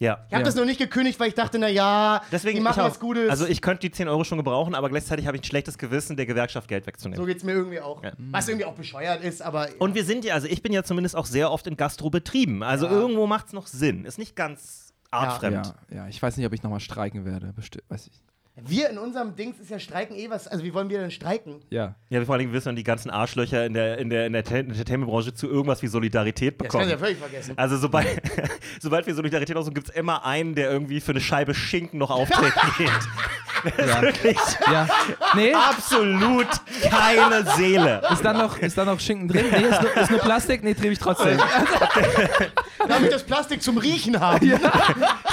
Ja. Ich habe Ja. das noch nicht gekündigt, weil ich dachte, na ja, Deswegen die machen auch. was Gutes. Also ich könnte die 10 Euro schon gebrauchen, aber gleichzeitig habe ich ein schlechtes Gewissen, der Gewerkschaft Geld wegzunehmen. so geht's mir irgendwie auch. Ja. Was irgendwie auch bescheuert ist, aber. Und wir sind ja, also ich bin ja zumindest auch sehr oft in Gastrobetrieben. Also Ja. irgendwo macht es noch Sinn. Ist nicht ganz artfremd. Ja, ja, ich weiß nicht, ob ich nochmal streiken werde. Bestimmt, weiß ich. Wir in unserem Dings ist ja Streiken eh was. Also, wie wollen wir denn streiken? Ja. Ja, vor allem wissen die ganzen Arschlöcher in der, in der, in der Ent- Entertainment-Branche zu irgendwas wie Solidarität Das kannst du ja bekommen. völlig vergessen. Also sobald, sobald wir Solidarität aussuchen, gibt es immer einen, der irgendwie für eine Scheibe Schinken noch auftreten geht. Ja. wirklich ja. Nee, absolut keine Seele. ist dann noch, ist dann noch Schinken drin? Nee, ist nur, ist nur Plastik? Nee, trieb ich trotzdem. Darf ich das Plastik zum Riechen haben?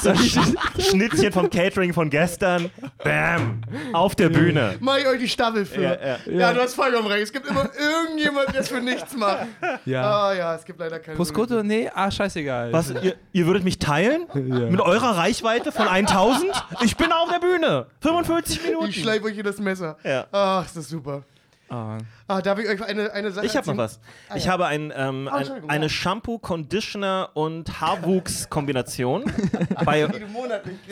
So ein Sch Schnittchen vom Catering von gestern. Bam. Auf der Bühne. Mach ich euch die Staffel für. Ja, Ja, ja. du hast vollkommen recht. Es gibt immer irgendjemand, der es für nichts macht. Ja. Ah ja, es gibt leider keine. Prosciutto? Nee, ah, scheißegal. Was, ihr, ihr würdet mich teilen? Mit eurer Reichweite von 1000? Ich bin auf der Bühne. 45 Minuten. Ich schleife euch in das Messer. Ja. Ach, ist das super. Ah. Ah, darf ich euch eine, eine Sache Ich habe noch was. Ich habe ein, ähm, ein, Entschuldigung, eine ja. Shampoo, Conditioner und Haarwuchs-Kombination bei du.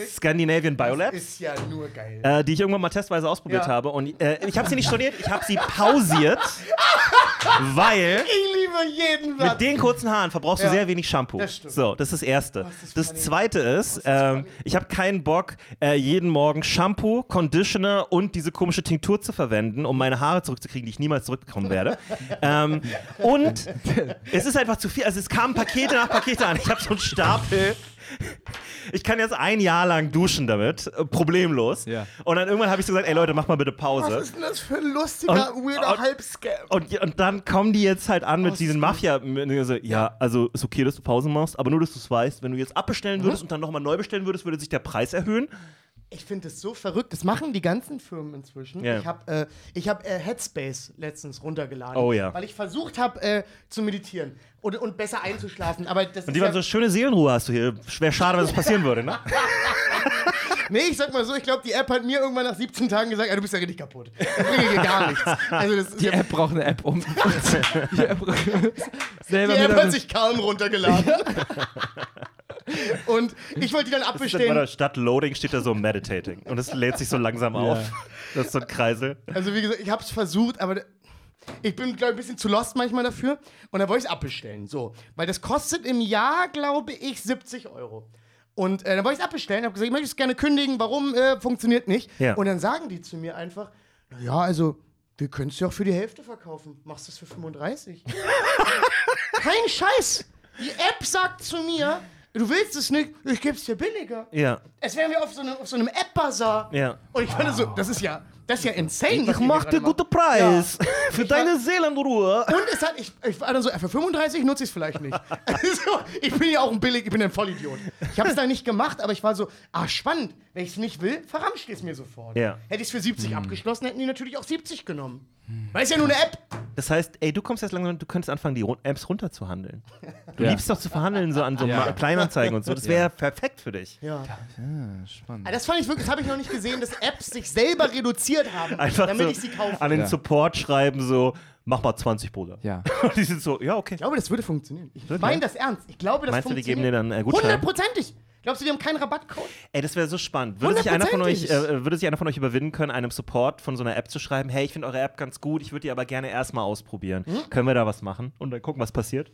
Scandinavian Biolabs. Ist ja nur geil. Äh, die ich irgendwann mal testweise ausprobiert Ja. habe. Und äh, ich habe sie nicht storniert, ich habe sie pausiert, weil Ich liebe jeden mit Satz. den kurzen Haaren verbrauchst du Ja. sehr wenig Shampoo. Das stimmt. So, das ist das Erste. ist das das. Zweite ist, ähm, ich habe keinen Bock, äh, jeden Morgen Shampoo, Conditioner und diese komische Tinktur zu verwenden, um meine Haare zurückzukriegen, die ich niemals zurückbekommen werde. ähm, und es ist einfach zu viel. Also es kamen Pakete nach Pakete an. Ich habe so einen Stapel. Ich kann jetzt ein Jahr lang duschen damit, äh, problemlos. Ja. Und dann irgendwann habe ich so gesagt, ey Leute, mach mal bitte Was Pause. ist denn das für ein lustiger, Und- weirder und- Halbscam? Und, und dann kommen die jetzt halt an mit Oh, diesen Mafia. So, ja, also ist okay, dass du Pause machst, aber nur, dass du es weißt, wenn du jetzt abbestellen würdest und dann nochmal neu bestellen würdest, würde sich der Preis erhöhen. Ich finde das so verrückt. Das machen die ganzen Firmen inzwischen. Ja. Ich habe äh, ich hab, äh, Headspace letztens runtergeladen. Oh ja. Weil ich versucht habe äh, zu meditieren und, und besser einzuschlafen. Aber das Und ist die ja, waren so, schöne Seelenruhe hast du hier. Schwer schade, wenn es passieren würde, ne? Nee, ich sag mal so, ich glaube, die App hat mir irgendwann nach 17 Tagen gesagt, ey, du bist ja richtig kaputt. Das bringt dir gar nichts. Also das ist Die ja, App braucht eine App, um die App selber die App hat sich kaum runtergeladen. und ich wollte die dann Bei abbestellen. der Stadt Loading steht da so Meditating. Und es lädt sich so langsam auf. Das ist so ein Kreisel. Also wie gesagt, ich habe es versucht, aber ich bin, glaube ich, ein bisschen zu lost manchmal dafür. Und dann wollte ich es abbestellen. So. Weil das kostet im Jahr, glaube ich, 70 Euro. Und äh, dann wollte ich es abbestellen, habe gesagt, ich möchte es gerne kündigen, warum äh, funktioniert nicht. Ja. Und dann sagen die zu mir einfach, ja, also, wir können es ja auch für die Hälfte verkaufen. Machst du es für 35? Kein Scheiß. Die App sagt zu mir, du willst es nicht, ich gebe es dir billiger. Ja. Es wären wir auf so, einem- auf so einem App-Bazar. Ja. Und ich fand so, das ist ja, das ist ja insane. Ich ihr mach dir guten. Preis. Für Ich war- deine Seelenruhe. Und es hat, ich, ich war dann so, für 35 nutze ich es vielleicht nicht. Also, ich bin ja auch ein Billig, ich bin ein Vollidiot. Ich habe es dann nicht gemacht, aber ich war so, ah, spannend. Wenn ich es nicht will, verramscht es mir sofort. Ja. Hätte ich es für 70 abgeschlossen, hätten die natürlich auch 70 genommen. Weil es ja nur eine App. Das heißt, ey, du kommst jetzt langsam, du könntest anfangen, die Apps runterzuhandeln. Du Ja. liebst doch zu verhandeln, so an so Ja. Kleinanzeigen und so. Das wäre perfekt für dich. Ja. Spannend. Ah, Das fand ich wirklich, das habe ich noch nicht gesehen, dass Apps sich selber reduziert haben, Einfach damit so ich sie kaufe. an den Ja. Support schreiben, so, mach mal 20, Bruder. Ja. Und die sind so, ja, okay. Ich glaube, das würde funktionieren. Ich meine das ernst. Ich glaube, das Meinst du, die funktioniert. geben dir dann, äh, Gutschein? Hundertprozentig. Glaubst du, die haben keinen Rabattcode? Ey, das wäre so spannend. Würde sich, einer von euch, äh, würde sich einer von euch überwinden können, einem Support von so einer App zu schreiben, hey, ich finde eure App ganz gut, ich würde die aber gerne erstmal ausprobieren. Hm? Können wir da was machen? Und dann gucken, was passiert?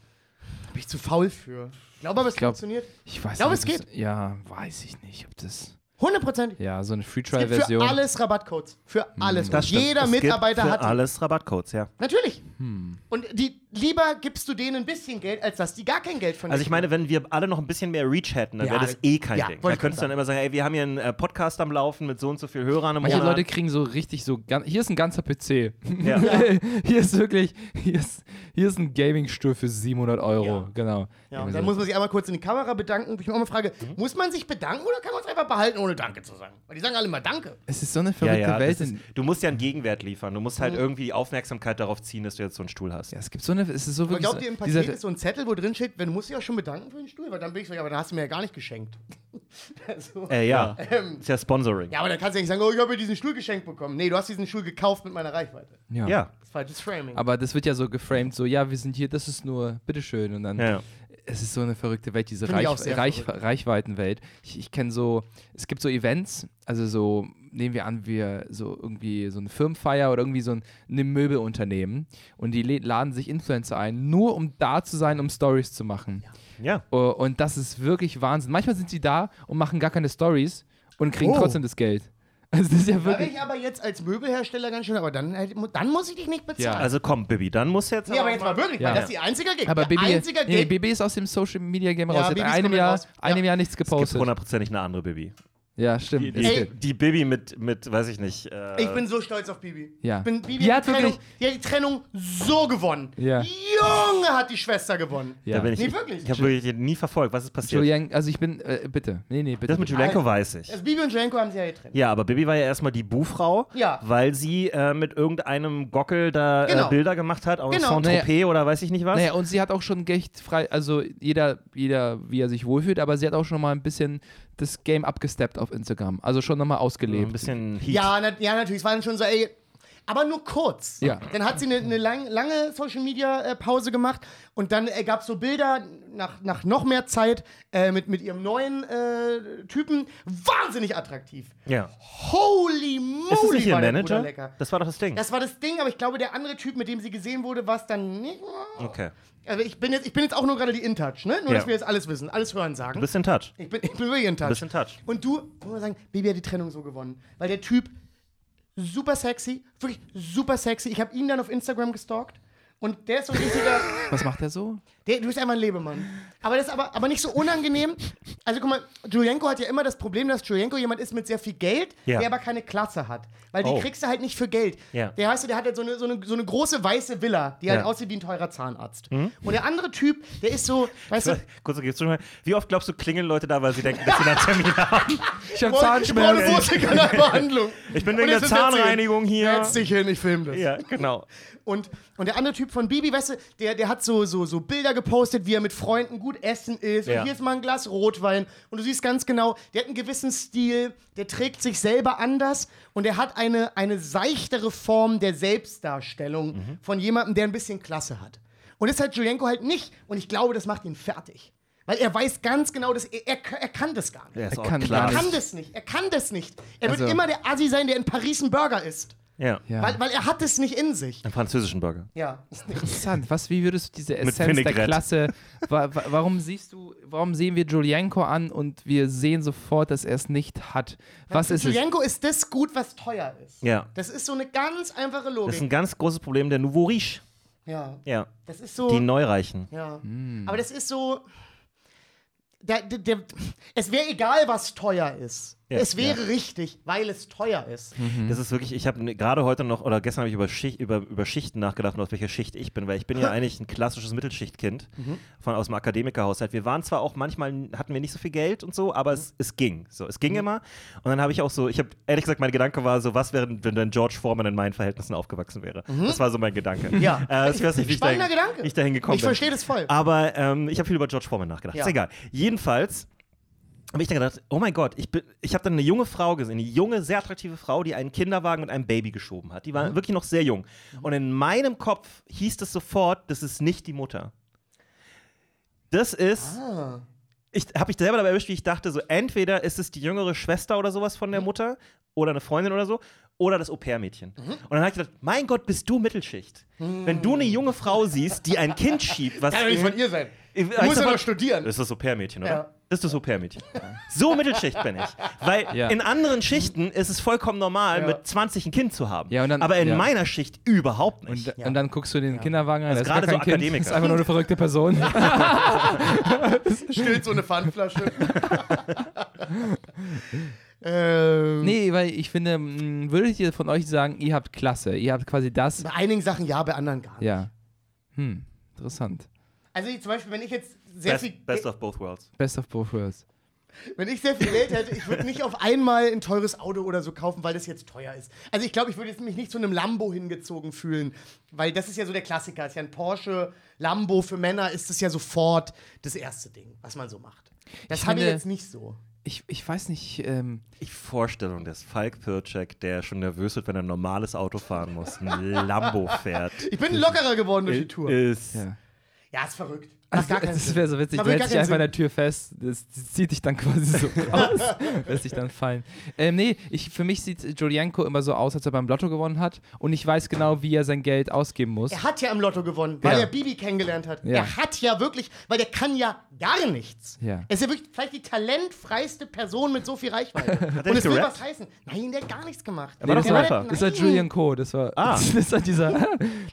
Bin ich zu faul für. Ich glaube aber, es glaub- funktioniert. Ich weiß glaube, nicht. es das- Ja, weiß ich nicht, ob das. Hundertprozentig. Ja, so eine Es gibt für Free-Trial-Version. alles Rabattcodes. Für alles. Und Das stimmt. jeder Es gibt Mitarbeiter für hat die. alles Rabattcodes, ja. Natürlich. Hm. Und die, lieber gibst du denen ein bisschen Geld, als dass die gar kein Geld von dir Also ich meine, wenn wir alle noch ein bisschen mehr Reach hätten, dann Ja, wäre das eh kein ja, Ding. Da könntest du dann immer sagen, ey, wir haben hier einen äh, Podcast am Laufen mit so und so viel Hörern im Manche Monat. Leute kriegen so richtig so, hier ist ein ganzer PC. Ja. hier ist wirklich, hier ist, hier ist ein Gaming-Stuhl für 700 Euro. Ja. Genau. Ja, und dann muss man sich einmal kurz in die Kamera bedanken. Ich mich auch mal frage, muss man sich bedanken oder kann man es einfach behalten, ohne Danke zu sagen? Weil die sagen alle immer Danke. es ist so eine verrückte ja, Welt. ist, du musst ja einen Gegenwert liefern. Du musst halt irgendwie die Aufmerksamkeit darauf ziehen, dass du jetzt so einen Stuhl hast. ja, es gibt so eine, es ist so Aber wirklich. glaubt ihr, im so- Paket ist so ein Zettel, wo drin steht, wenn du musst dich auch schon bedanken für den Stuhl? Weil dann bin ich so, ja, aber da hast du mir ja gar nicht geschenkt. also, Äh, ja. ähm, Ist ja Sponsoring. ja, aber dann kannst du ja nicht sagen, oh, ich habe dir diesen Stuhl geschenkt bekommen. Nee, du hast diesen Stuhl gekauft mit meiner Reichweite. ja. Ja. Das ist falsches Framing. Aber das wird ja so geframed, so, ja, wir sind hier, das ist nur, bitteschön. Und dann, ja. Es ist so eine verrückte Welt, diese Reich, Reich. Reichweitenwelt. Ich, ich kenne so, es gibt so Events, also so, nehmen wir an, wir so irgendwie so eine Firmenfeier oder irgendwie so ein, ein Möbelunternehmen und die laden sich Influencer ein, nur um da zu sein, um Stories zu machen. Ja. Oh, Und das ist wirklich Wahnsinn. Manchmal sind sie da und machen gar keine Stories und kriegen Oh. trotzdem das Geld. Also das ist ja Da wirklich. ich aber jetzt als Möbelhersteller ganz schön, aber dann, dann muss ich dich nicht bezahlen. Ja. Also komm, Bibi, dann muss jetzt. Nee, aber jetzt mal wirklich, Ja. weil das ist die einzige Gig. Aber Bibi, einzige nee, Gig. Bibi ist aus dem Social Media Game Ja, raus. Seit einem Jahr, raus. Ja. einem Jahr nichts Es gibt gepostet. hundertprozentig eine andere Bibi. Ja, stimmt. Die, die, die Bibi mit, mit, weiß ich nicht. Äh, Ich bin so stolz auf Bibi. Ja. Ich bin, Bibi Die hat, hat die, Trennung, wirklich- die hat die Trennung so gewonnen. Ja. Junge, hat die Schwester gewonnen. ja. Da bin ich, Nee, ich wirklich. ich habe wirklich nie verfolgt, was ist passiert. Julian, also ich bin, äh, bitte. Nee, nee, bitte. das mit. Julenko weiß ich. Also Bibi und Jenko haben sie ja getrennt. Ja, aber Bibi war ja erstmal die Buhfrau, Ja. weil sie äh, mit irgendeinem Gockel da Genau. äh, Bilder gemacht hat aus Genau. Saint-Tropez oder weiß ich nicht was. Naja, und sie hat auch schon Geld frei, also jeder, jeder, wie er sich wohlfühlt, aber sie hat auch schon mal ein bisschen das Game abgesteppt auf Instagram. Also schon nochmal ein ausgelebt. bisschen Heat. Ja, na, ja, natürlich. Es war dann schon so, ey. Aber nur kurz. Ja. Dann hat sie eine, eine lang, lange Social Media äh, Pause gemacht und dann äh, gab es so Bilder nach, nach noch mehr Zeit äh, mit, mit ihrem neuen äh, Typen. Wahnsinnig attraktiv. ja. Holy moly, Ist das nicht ihr Manager? lecker. Das war doch das Ding. Das war das Ding, aber ich glaube, der andere Typ, mit dem sie gesehen wurde, war es dann nicht. okay. Also ich bin jetzt, ich bin jetzt auch nur gerade die In-Touch, ne? Nur, Ja. dass wir jetzt alles wissen, alles hören sagen. Du bist in Touch. Ich bin, ich bin wirklich in touch. Du bist in touch. Und du, ich muss mal sagen, Baby hat die Trennung so gewonnen. Weil der Typ super sexy, wirklich super sexy. Ich habe ihn dann auf Instagram gestalkt. Und der ist so ein richtiger. Was macht er so? Der, du bist einfach ein Lebemann. Aber das ist aber, aber nicht so unangenehm. Also guck mal, Julienko hat ja immer das Problem, dass Julienko jemand ist mit sehr viel Geld, Ja. der aber keine Klasse hat. Weil die Oh. kriegst du halt nicht für Geld. Ja. Der heißt, der hat halt so eine, so eine, so eine große weiße Villa, die halt Ja. Aussieht wie ein teurer Zahnarzt. Und der andere Typ, der ist so, weißt du, Kurz, schon mal, wie oft glaubst du, klingeln Leute da, weil sie denken, dass sie einen Termin haben? Ich habe Ich brauche eine Zahnschmerzen. Wurzelkanalbehandlung. Ich bin Und wegen der jetzt sind wir zehn. Zahnreinigung hier. Setz dich hin, ich filme das. Ja, genau. Und, und der andere Typ von Bibi, weißt du, der, der hat so, so, so Bilder gepostet, wie er mit Freunden gut essen ist. Ja. Und hier ist mal ein Glas Rotwein. Und du siehst ganz genau, der hat einen gewissen Stil, der trägt sich selber anders und er hat eine, eine seichtere Form der Selbstdarstellung Mhm. von jemandem, der ein bisschen Klasse hat. Und das hat Julienko halt nicht. Und ich glaube, das macht ihn fertig. Weil er weiß ganz genau, dass er, er, er kann das gar nicht. Er auch kann klar. Er kann das nicht. Er kann das nicht. Er Also- wird immer der Assi sein, der in Paris einen Burger isst. Ja. Ja. Weil, weil er hat es nicht in sich. Einen französischen Burger. Ja. Interessant. Was, wie würdest du diese Essenz der. Klasse, wa wa warum siehst du, warum sehen wir Julienko an und wir sehen sofort, dass er es nicht hat? Was Für ist es? Julienko ist das gut, was teuer ist. Ja. Das ist so eine ganz einfache Das Logik. ist ein ganz großes Problem der Nouveau Riche. ja. Ja. Das ist so. Die Neureichen. ja. Hm. Aber das ist so. Der, der, der, es wäre egal, was teuer ist. Ja, es wäre richtig, weil es teuer ist. Das ist wirklich, ich habe gerade heute noch, oder gestern habe ich über, Schicht, über, über Schichten nachgedacht und aus welcher Schicht ich bin, weil ich bin ja eigentlich ein klassisches Mittelschichtkind von, aus dem Akademikerhaushalt. Wir waren zwar auch manchmal, hatten wir nicht so viel Geld und so, aber es, es ging. So, es ging immer. Und dann habe ich auch so, ich habe, ehrlich gesagt, mein Gedanke war so, was wäre, wenn dann George Foreman in meinen Verhältnissen aufgewachsen wäre. Das war so mein Gedanke. Ja. Äh, ich weiß nicht, wie ich dahin, Spannender Gedanke. ich dahin gekommen Ich bin. verstehe das voll. Aber ähm, ich habe viel über George Foreman nachgedacht. Ja. Ist egal. Jedenfalls habe ich dann gedacht, oh mein Gott, ich, bin- ich habe dann eine junge Frau gesehen, eine junge, sehr attraktive Frau, die einen Kinderwagen mit einem Baby geschoben hat. Die Mhm. war wirklich noch sehr jung. Und in meinem Kopf hieß es sofort, das ist nicht die Mutter. Das ist, Ah. ich habe mich selber dabei erwischt, wie ich dachte, so entweder ist es die jüngere Schwester oder sowas von Mhm. der Mutter oder eine Freundin oder so oder das Au-pair-Mädchen. Mhm. Und dann habe ich gedacht, mein Gott, bist du Mittelschicht. Wenn du eine junge Frau siehst, die ein Kind schiebt, was Kann doch nicht von ihr sein. ich, Du musst ja noch studieren. Das ist das Au-pair-Mädchen, oder? Ja. Das ist das Au-pair-Mädchen. So Mittelschicht bin ich. Weil Ja. in anderen Schichten ist es vollkommen normal, Ja. mit 20 ein Kind zu haben. Ja, und dann- Aber in ja. meiner Schicht überhaupt nicht. Und, und dann guckst du den Kinderwagen an. Das ist gerade so kein Kind, Akademiker. das ist einfach nur eine verrückte Person. Stillt so eine Pfandflasche. ähm, nee, weil ich finde, mh, würdet ihr von euch sagen, ihr habt Klasse, ihr habt quasi das. Bei einigen Sachen ja, bei anderen gar nicht. Ja. Hm, interessant. Also ich, zum Beispiel, wenn ich jetzt sehr viel Best, best of both worlds. Best of both worlds. Wenn ich sehr viel Geld hätte, ich würde nicht auf einmal ein teures Auto oder so kaufen, weil das jetzt teuer ist. Also ich glaube, ich würde jetzt mich nicht zu einem Lambo hingezogen fühlen, weil das ist ja so der Klassiker. Ist ja ein Porsche, Lambo für Männer ist das ja sofort das erste Ding, was man so macht. Das Ich habe ich jetzt nicht so. Ich, ich weiß nicht, ähm, Die Vorstellung des Falk Pircek, der schon nervös wird, wenn er ein normales Auto fahren muss, ein Lambo fährt. Ich bin lockerer geworden durch die Tour. Ist, ja. Ja, ist verrückt. Keinen das wäre so witzig. Du hältst dich einfach an der Tür fest, das, das zieht dich dann quasi so raus, lässt dich dann fallen. Ähm, nee, ich, für mich sieht Julienko immer so aus, als ob er beim Lotto gewonnen hat und ich weiß genau, wie er sein Geld ausgeben muss. Er hat ja im Lotto gewonnen, weil Ja. er Bibi kennengelernt hat. Ja. Er hat ja wirklich, weil der kann ja gar nichts. Ja. Er ist ja wirklich vielleicht die talentfreiste Person mit so viel Reichweite. er Und es will was heißen. Nein, der hat gar nichts gemacht. war doch war Rapper. der- Das war. Julian Co. Das war, Ah. das war dieser,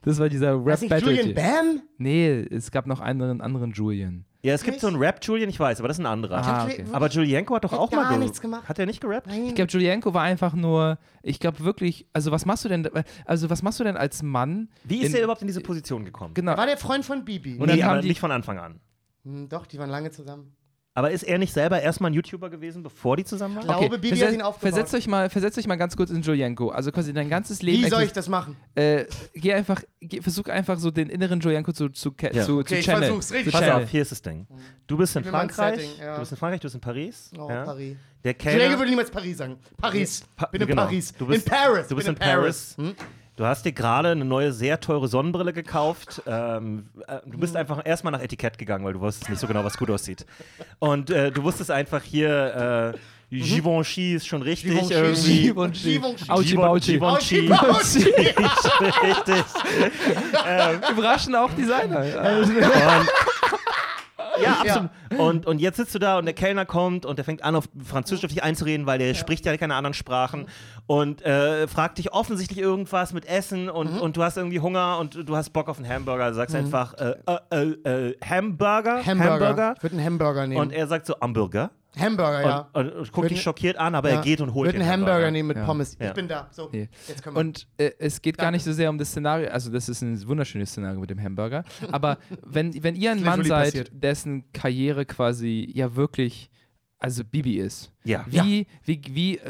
das war dieser Rap-Battle. Julian Bam? Nee, es gab noch einen anderen Julian. Ja, es gibt so einen Rap-Julian, ich weiß, aber das ist ein anderer. Ah, okay. Aber Julienko hat doch Hat auch mal gar ge- nichts gemacht. Hat er nicht gerappt? Nein. Ich glaube, Julienko war einfach nur, ich glaube wirklich, also was machst du denn, also was machst du denn als Mann? Wie ist in- er überhaupt in diese Position gekommen? Genau. war der Freund von Bibi. Und nee, dann haben aber die- nicht von Anfang an. Hm, doch, die waren lange zusammen. Aber ist er nicht selber erstmal ein YouTuber gewesen, bevor die zusammen waren? Klar. glaube, Bibi hat ihn aufgebaut. versetzt euch mal, versetzt euch mal ganz kurz in Julienko. Also quasi dein ganzes Leben. Wie soll ich das machen? Äh, geh einfach, geh, versuch einfach so den inneren Julienko zu, zu, Ja. zu, Okay, zu ich channeln. versuch's, richtig. Pass auf, hier ist das Ding. Du bist in Frankreich, Setting, ja. du bist in Frankreich, du bist in Paris. Oh, ja. Paris. Der Julienko Kellner, würde niemals Paris sagen. Paris. Pa- bin in genau. Paris. Du bist, in Paris. Du bist bin in Paris. Du hast dir gerade eine neue, sehr teure Sonnenbrille gekauft. Ähm, äh, du Mhm. bist einfach erstmal nach Etikett gegangen, weil du wusstest nicht so genau, was gut aussieht. Und äh, du wusstest einfach hier, äh, Givenchy ist schon richtig Mhm. Givenchy. Givenchy. Givenchy. Auchi Bauchi. Givenchy. Auchi richtig. Überraschen auch Designer. Und, ja, absolut. Und, und jetzt sitzt du da und der Kellner kommt und der fängt an, auf Französisch auf dich einzureden, weil der spricht ja keine anderen Sprachen und äh, fragt dich offensichtlich irgendwas mit Essen und, Mhm. und du hast irgendwie Hunger und du hast Bock auf einen Hamburger. Du sagst einfach äh, äh, äh, äh, Hamburger, Hamburger. Ich würde einen Hamburger nehmen. Und er sagt so Hamburger Hamburger, ja. und, und, und guckt dich schockiert an, aber ja. er geht und holt Würde den einen Hamburger Hamburger. nehmen mit Ja. Pommes. Ja. Ich bin da. So, Nee. jetzt können wir. Und äh, es geht gar Danke. nicht so sehr um das Szenario, also das ist ein wunderschönes Szenario mit dem Hamburger, aber wenn, wenn ihr ein Mann seid, passiert. dessen Karriere quasi ja wirklich, also Bibi ist, Ja. wie, wie, wie,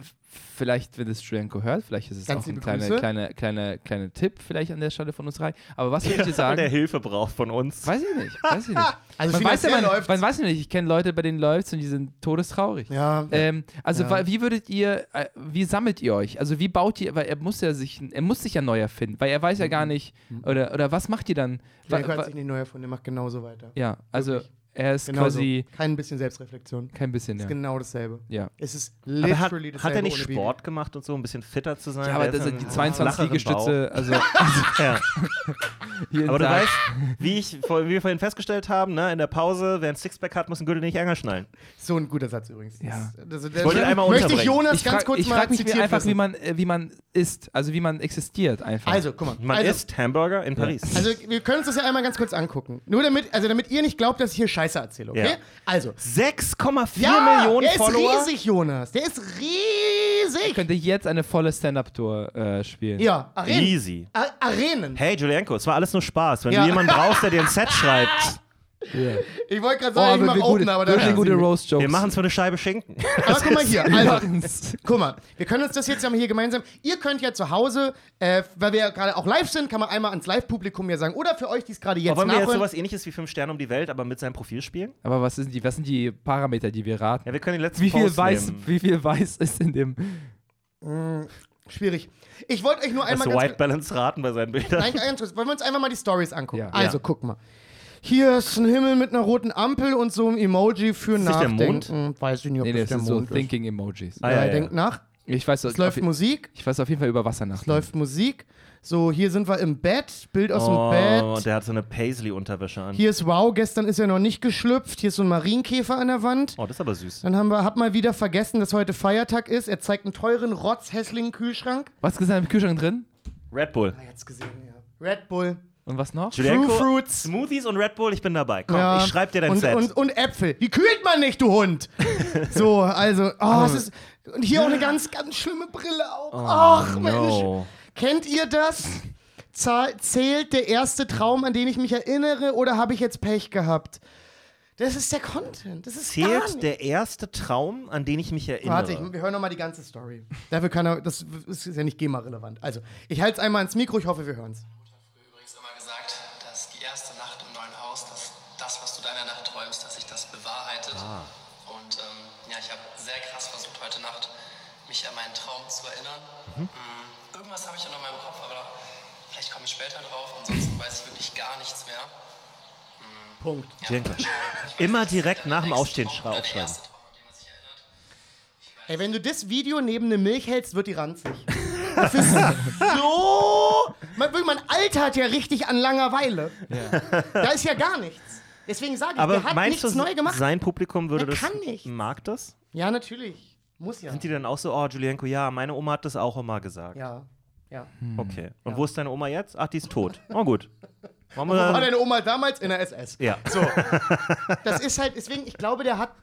vielleicht, wenn es Julienko hört, vielleicht ist es Ganz auch ein kleiner Grüße. kleine, kleine, kleiner Tipp vielleicht an der Stelle von uns drei, aber was würdet ihr Weil sagen? der Hilfe braucht von uns. Weiß ich nicht, weiß ich nicht. Also man weiß ja, man, man weiß ja nicht, ich kenne Leute, bei denen läuft und die sind todestraurig. ja. Ähm, also Ja. wie würdet ihr, äh, wie sammelt ihr euch? Also wie baut ihr, weil er muss ja sich, er muss sich ja neu erfinden, weil er weiß ja gar nicht, oder, oder was macht ihr dann? Julienko hat wa- sich nicht neu erfunden, der macht genauso weiter. ja, also Wirklich. Er ist Genauso. quasi Kein bisschen Selbstreflexion. kein bisschen, Ist ja. genau dasselbe. ja. Es ist Aber hat, literally dasselbe hat er nicht. Sport gemacht und so, um ein bisschen fitter zu sein? Ja, aber das ist sind die 22 flacheren Liegestütze, also Bauch. Ja. Aber du Tag. weißt, wie, ich, wie wir vorhin festgestellt haben, ne, in der Pause, wer ein Sixpack hat, muss einen Gürtel nicht enger schnallen. So ein guter Satz übrigens. Ja. Das, das, Ich wollte einmal möchte ich unterbringen. Jonas ich ganz frag, kurz ich mal frage mich einfach, wie man, äh, wie man isst, also wie man existiert einfach. Also, guck mal. Man also, isst Hamburger in Paris. Also, wir können uns das ja einmal ganz kurz angucken. Nur damit, also damit ihr nicht glaubt, dass ich hier Scheiße erzähle, okay? Ja. Also, 6,4 ja, Millionen der ist Follower. riesig, Jonas. Der ist riesig. ich könnte jetzt eine volle Stand-Up-Tour äh, spielen. Ja, Arenen. Easy. A Arenen. Hey Julienko, es war alles nur Spaß. Wenn Ja. du jemanden brauchst, der dir ein Set schreibt, Ich wollte gerade Oh, sagen, ich aber mache wir Open, gute, aber da gute Roast-Jokes. wir machen es für eine Scheibe Schinken. Aber guck mal hier, also, guck mal, wir können uns das jetzt ja mal hier gemeinsam. Ihr könnt ja zu Hause, äh, weil wir ja gerade auch live sind, kann man einmal ans Live-Publikum hier sagen. Oder für euch, die es gerade jetzt Aber wollen wir jetzt sowas ähnliches wie 5 Sterne um die Welt, aber mit seinem Profil spielen? Aber was sind die, was sind die Parameter, die wir raten? Ja, wir können den letzten Wie viel, Post weiß, nehmen. wie viel weiß ist in dem. Schwierig. Ich wollte euch nur Das einmal White ganz, Balance raten bei seinen Bildern. Nein, ganz kurz, wollen wir uns einfach mal die Stories angucken. Ja. Also, Ja. guck mal. Hier ist ein Himmel mit einer roten Ampel und so ein Emoji für Ist Nachdenken. Weiß ich nicht, ob Nee, das das der sind so Mond ist. Thinking-Emojis. Ah, Ja, ja, er ja. denkt nach. Ich weiß, Es läuft auf, Musik. ich weiß auf jeden Fall über Wasser nach. Es läuft Musik. So, hier sind wir im Bett. Bild aus Oh, dem Bett. der hat so eine Paisley-Unterwäsche an. Hier ist Wow, gestern ist er noch nicht geschlüpft. Hier ist so ein Marienkäfer an der Wand. Oh, das ist aber süß. Dann haben wir, hab mal wieder vergessen, dass heute Feiertag ist. Er zeigt einen teuren, rotzhässlichen Kühlschrank. Was ist da im Kühlschrank drin? Red Bull. Ah, jetzt gesehen, ja. Red Bull. Und was noch? Julienko, True Fruits. Smoothies und Red Bull, ich bin dabei. Komm, Ja. ich schreib dir dein und, Set. Und, und Äpfel. Die kühlt man nicht, du Hund. so, also, oh, es ist. Und hier auch eine ganz, ganz schlimme Brille auch. Ach, Oh, Mensch. no. Kennt ihr das? Zählt der erste Traum, an den ich mich erinnere, oder habe ich jetzt Pech gehabt? Das ist der Content. Das ist gar Zählt der erste Traum, an den ich mich erinnere? Warte, ich, wir hören nochmal die ganze Story. Dafür kann er, das ist ja nicht GEMA-relevant. Also, ich halte es einmal ins Mikro, ich hoffe, wir hören es. übrigens immer gesagt, dass die erste Nacht im neuen Haus, dass das, was du deiner Nacht träumst, dass sich das bewahrheitet. Und ähm, ja, ich habe sehr krass versucht, heute Nacht mich an meinen Traum zu Mm, Irgendwas habe ich ja noch in meinem Kopf, aber vielleicht komme ich später drauf. Ansonsten weiß ich wirklich gar nichts mehr. Mm, Punkt. Jenko. Immer direkt nach dem Aufstehen aufschreiben. Ey, wenn du das Video neben eine Milch hältst, wird die ranzig. Das ist so. Man, man altert ja richtig an Langeweile. Da ist ja gar nichts. Deswegen sage ich, Aber der hat meinst nichts du, neu gemacht. sein Publikum würde Der das kann nicht. mag das? Ja, natürlich. Muss ja. Sind die dann auch so, oh, Julienko, ja, meine Oma hat das auch immer gesagt. Ja. Ja. Okay. Und wo ist deine Oma jetzt? Ach, die ist tot. Oh, gut. Wo war deine Oma damals? In der SS. ja. So. Das ist halt, deswegen, ich glaube, der hat,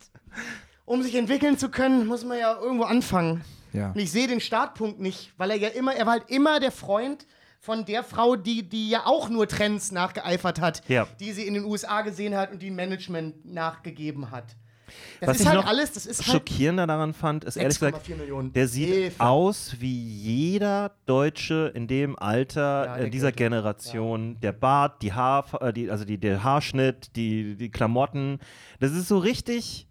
um sich entwickeln zu können, muss man ja irgendwo anfangen. Ja. Und ich sehe den Startpunkt nicht, weil er ja immer, er war halt immer der Freund von der Frau, die, die ja auch nur Trends nachgeeifert hat, Ja. die sie in den USA gesehen hat und die Management nachgegeben hat. Das Was ist ich halt noch alles, das ist halt schockierender daran fand, ist ehrlich gesagt, 6,4 Millionen. der sieht Hilfe. aus wie jeder Deutsche in dem Alter, Ja, äh, der dieser Gürtel. Generation. Der Bart, die Haar, äh, die, also die, der Haarschnitt, die, die Klamotten. Das ist so richtig,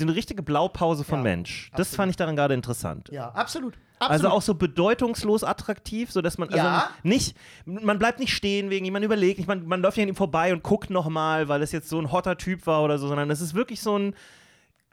so eine richtige Blaupause von Ja, Mensch. Das absolut. fand ich daran gerade interessant. Ja, absolut. Also absolut. auch so bedeutungslos attraktiv, sodass man also Ja. nicht, man bleibt nicht stehen wegen ihm, man überlegt nicht, man, man läuft nicht an ihm vorbei und guckt nochmal, weil es jetzt so ein hotter Typ war oder so, sondern es ist wirklich so ein,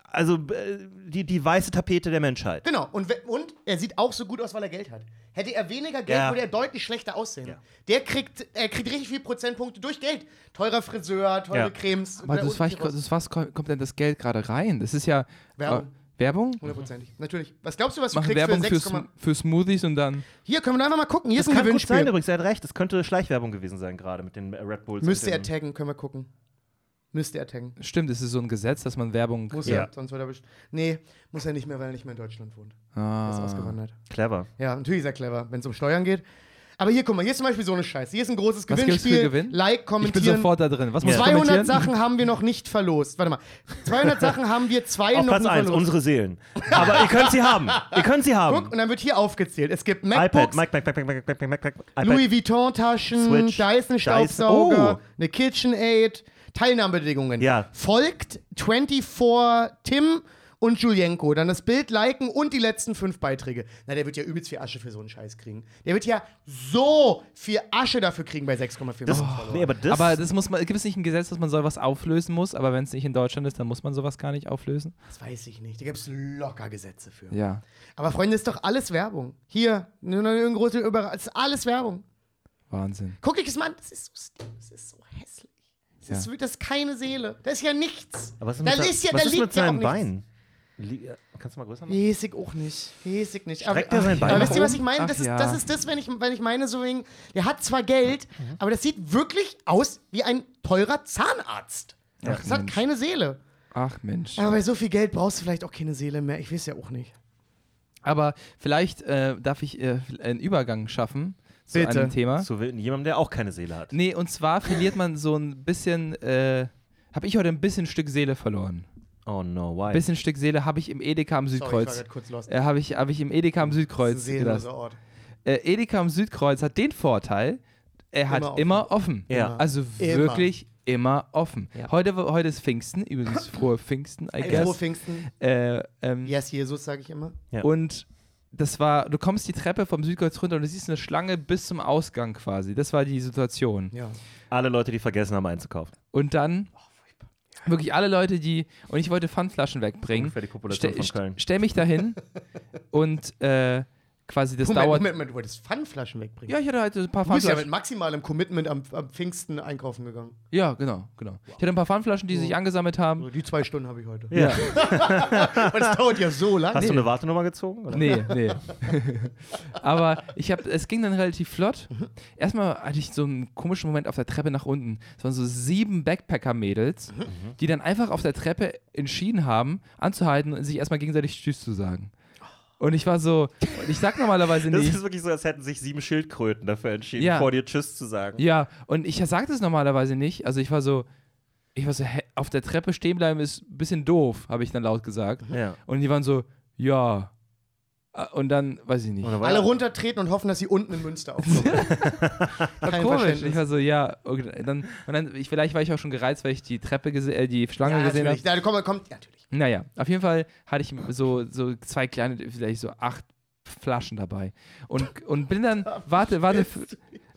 also äh, die, die weiße Tapete der Menschheit. Genau, und, und er sieht auch so gut aus, weil er Geld hat. Hätte er weniger Geld, Ja. würde er deutlich schlechter aussehen. Ja. Der kriegt, er kriegt richtig viele Prozentpunkte durch Geld. Teurer Friseur, teure Ja. Cremes. Aber das war ich, das was kommt denn das Geld gerade rein? Das ist ja Werbung. Äh, Werbung? Hundertprozentig. Natürlich. Was glaubst du, was du Machen kriegst Werbung für für, 6, Sm für Smoothies und dann. Hier, können wir einfach mal gucken. Hier Das ist ein kann gut Gewinnspiel. sein übrigens, er hat recht, das könnte Schleichwerbung gewesen sein gerade mit den äh, Red Bulls. Müsste er taggen, können wir gucken. Müsste er taggen. Stimmt, es ist so ein Gesetz, dass man Werbung. Muss Ja. er, sonst wird er best Nee, muss er nicht mehr, weil er nicht mehr in Deutschland wohnt. Er ist Ah. ausgewandert. Clever. Ja, natürlich ist er clever, wenn es um Steuern geht. Aber hier, guck mal, hier ist zum Beispiel so eine Scheiße. Hier ist ein großes Was gibt's für Gewinnspiel. Gewinn? Like, Ich bin kommentieren. sofort da drin. Was muss ich 200 kommentieren? Sachen haben wir noch nicht verlost. Warte mal. 200 Sachen haben wir zwei Auf noch Platz nicht 1, verlost. unsere Seelen. Aber ihr könnt sie haben. Ihr könnt sie haben. Guck, und dann wird hier aufgezählt. Es gibt iPad, MacBooks, Mac, Mac, Mac, Mac, Mac, Mac, Mac, Mac, Mac, iPad. Louis Vuitton-Taschen, Switch, Dyson-Staubsauger, Oh. eine KitchenAid, Teilnahmebedingungen. Ja. Folgt 24 Tim und Julienko. Dann das Bild liken und die letzten fünf Beiträge. Na, der wird ja übelst viel Asche für so einen Scheiß kriegen. Der wird ja so viel Asche dafür kriegen bei 6,4 Das, Millionen nee, aber das, Aber das muss man, gibt es nicht ein Gesetz, dass man sowas auflösen muss, aber wenn es nicht in Deutschland ist, dann muss man sowas gar nicht auflösen? Das weiß ich nicht. Da gibt es locker Gesetze für. Ja. Aber Freunde, ist doch alles Werbung. Hier, nur noch irgendein große. Das ist alles Werbung. Wahnsinn. Guck dich das mal an. Das ist so. Das ist so hässlich. Das, Ja. ist, das ist keine Seele. Das ist ja nichts. aber was ist da mit, ist ja, was da ist liegt mit ja auch seinem nichts. Bein? Li- äh, Kannst du mal größer machen? Häsig auch nicht. Häsig nicht. Streckt er sein Bein aber wisst ihr, was ich meine? Ach Das ist, ja. das ist das, wenn ich, wenn ich meine, so wegen, der hat zwar Geld, Mhm. aber das sieht wirklich aus wie ein teurer Zahnarzt. das hat Mensch. keine Seele. Ach Mensch. Aber bei so viel Geld brauchst du vielleicht auch keine Seele mehr. Ich weiß ja auch nicht. Aber vielleicht äh, darf ich äh, einen Übergang schaffen zu Bitte. einem Thema. Zu jemandem, der auch keine Seele hat. Nee, und zwar verliert man so ein bisschen, äh, habe ich heute ein bisschen Stück Seele verloren. Oh no, why? Ein bisschen Stück Seele habe ich im Edeka am Sorry, ich Südkreuz. kurz lost. Äh, habe ich, hab ich im Edeka am Das ist ein Südkreuz seelenloser. Ort. Äh, Edeka am Südkreuz hat den Vorteil, er hat Immer offen. immer offen. Ja. Also Immer. wirklich immer offen. Ja. Heute, heute ist Pfingsten, übrigens frohe Pfingsten, I frohe guess. Pfingsten. Äh, ähm, Yes, Jesus, sage ich immer. Ja. Und das war, du kommst die Treppe vom Südkreuz runter und du siehst eine Schlange bis zum Ausgang quasi. Das war die Situation. Ja. Alle Leute, die vergessen haben einzukaufen. Und dann wirklich alle Leute, die, und ich wollte Pfandflaschen wegbringen, Ungefähr die Population Ste von Köln. st stell mich dahin und äh, quasi das Moment, dauert. Moment, Moment, du wolltest Pfandflaschen wegbringen. Ja, ich hatte halt ein paar du bist ja mit Pfandflaschen. maximalem Commitment am, am Pfingsten einkaufen gegangen. Ja, genau, genau. Ich hatte ein paar Pfandflaschen, die sich angesammelt haben. Die zwei Stunden habe ich heute. Ja. Aber das dauert ja so lange. Hast du eine Wartenummer gezogen? Oder? Nee, nee. Aber ich habe, es ging dann relativ flott. Erstmal hatte ich so einen komischen Moment auf der Treppe nach unten. Es waren so sieben Backpacker-Mädels, die dann einfach auf der Treppe entschieden haben, anzuhalten und sich erstmal gegenseitig Tschüss zu sagen. Und ich war so, ich sag normalerweise Das nicht. ist wirklich so, als hätten sich sieben Schildkröten dafür entschieden, Ja. vor dir Tschüss zu sagen. Ja, und ich sag das normalerweise nicht. Also ich war so, ich war so, hä, auf der Treppe stehen bleiben ist ein bisschen doof, habe ich dann laut gesagt. Ja. Und die waren so, ja. Ah, Und dann, weiß ich nicht. Alle runtertreten und hoffen, dass sie unten in Münster aufkommen. War Kein komisch. Ich war so, ja. Okay, dann, und dann, ich, vielleicht war ich auch schon gereizt, weil ich die Treppe gesehen, äh, die Schlange ja, gesehen habe. natürlich. Ja, komm, komm, ja, natürlich. Naja, auf jeden Fall hatte ich so, so zwei kleine, vielleicht so acht Flaschen dabei. Und, und bin dann, warte, warte,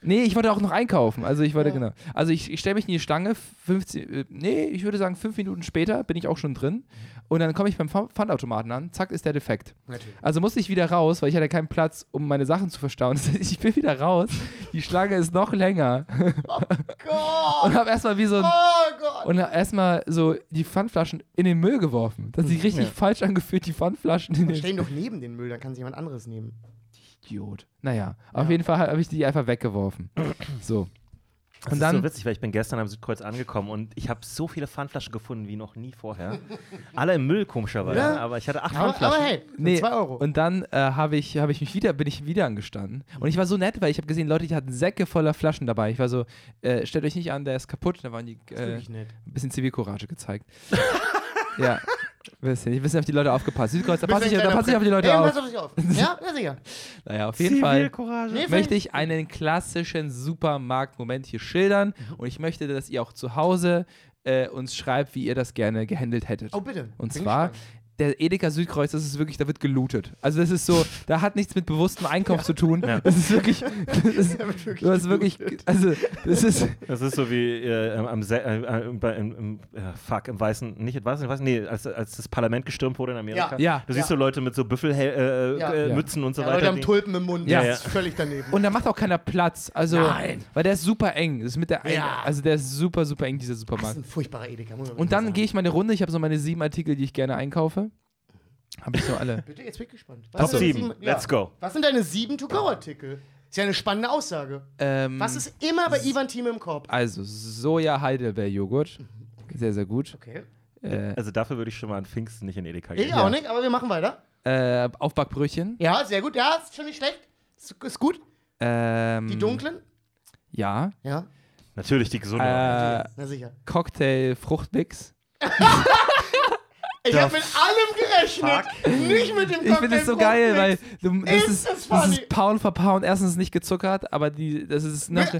Nee, ich wollte auch noch einkaufen. Also ich wollte, genau. Also ich, ich stelle mich in die Stange, 15, äh, nee, ich würde sagen, fünf Minuten später bin ich auch schon drin. Und dann komme ich beim Pf- Pfandautomaten an, zack, ist der defekt. Natürlich. Also musste ich wieder raus, weil ich hatte keinen Platz, um meine Sachen zu verstauen. Das heißt, ich bin wieder raus, die Schlange ist noch länger. Gott! Und habe erstmal wie so ein Oh Gott! und hab erstmal so die Pfandflaschen in den Müll geworfen. Das hat sich richtig falsch angefühlt, die Pfandflaschen in den Stell ihn doch neben den Müll, dann kann sich jemand anderes nehmen. Idiot. Naja, auf jeden Fall habe ich die einfach weggeworfen. So. Das Und ist dann, so witzig, weil ich bin gestern am Südkreuz angekommen und ich habe so viele Pfandflaschen gefunden wie noch nie vorher. Alle im Müll, komischerweise. Ja. Aber ich hatte acht Aber, Pfandflaschen. aber hey, nee, zwei Euro. und dann äh, habe ich, hab ich mich wieder, bin ich wieder angestanden. Und ich war so nett, weil ich habe gesehen, Leute, die hatten Säcke voller Flaschen dabei. Ich war so, äh, stellt euch nicht an, der ist kaputt. Da waren die äh, ein bisschen Zivilcourage gezeigt. ja. Bisschen, ich bisschen auf die Leute aufgepasst. Südkreuz, da passe ich, da pass ich auf die Leute Ey, auf. Pass auf dich auf. Ja, ja, sicher. Naja, auf jeden Fall. Nee, möchte ich einen klassischen Supermarktmoment hier schildern und ich möchte, dass ihr auch zu Hause äh, uns schreibt, wie ihr das gerne gehandelt hättet. Oh, bitte. und Bin zwar. Der Edeka Südkreuz, das ist wirklich, da wird gelootet. Also das ist so, da hat nichts mit bewusstem Einkauf zu tun. Das ist wirklich, das ist, du hast wirklich, also das ist, Das ist so wie äh, am Se äh, äh, bei- im, im, äh, fuck, im Weißen, nicht im Weißen, Weißen nee, als, als das Parlament gestürmt wurde in Amerika. Ja. Du siehst Ja. so Leute mit so Büffelmützen äh, Ja. äh, Ja. Und so Ja, weiter. Leute haben Tulpen im Mund. Ja. Das ist völlig daneben. und da macht auch keiner Platz. Also, Nein. weil der ist super eng. Das ist mit der, ein- Ja. also der ist super, super eng, dieser das ist Supermarkt. ein furchtbarer Edeka. muss man Und dann gehe ich meine Runde. Ich habe so meine sieben Artikel, die ich gerne einkaufe. Habe ich so alle. Bitte, jetzt bin ich gespannt. Was Top sind deine 7, let's go. Was sind deine sieben To-Go-Artikel? Ist ja eine spannende Aussage. Ähm, Was ist immer bei Ivan Team im Korb? Also, Soja-Heidelbeer-Joghurt. Sehr, sehr gut. Okay. Äh, Also dafür würde ich schon mal an Pfingsten nicht in Edeka Ich gehen. auch nicht, aber wir machen weiter. äh, Aufbackbrötchen. Ja, sehr gut. Ja, ist schon nicht schlecht. Ist, ist gut. Ähm, Die dunklen? Ja. Ja. Natürlich die gesunde. Äh, Na sicher. Cocktail-Fruchtmix. Ich habe mit allem gerechnet. Nicht mit dem Ich finde es so geil, weil du, das, Ist das das ist Pound für Pound. Erstens nicht gezuckert, aber die, das ist. Nach,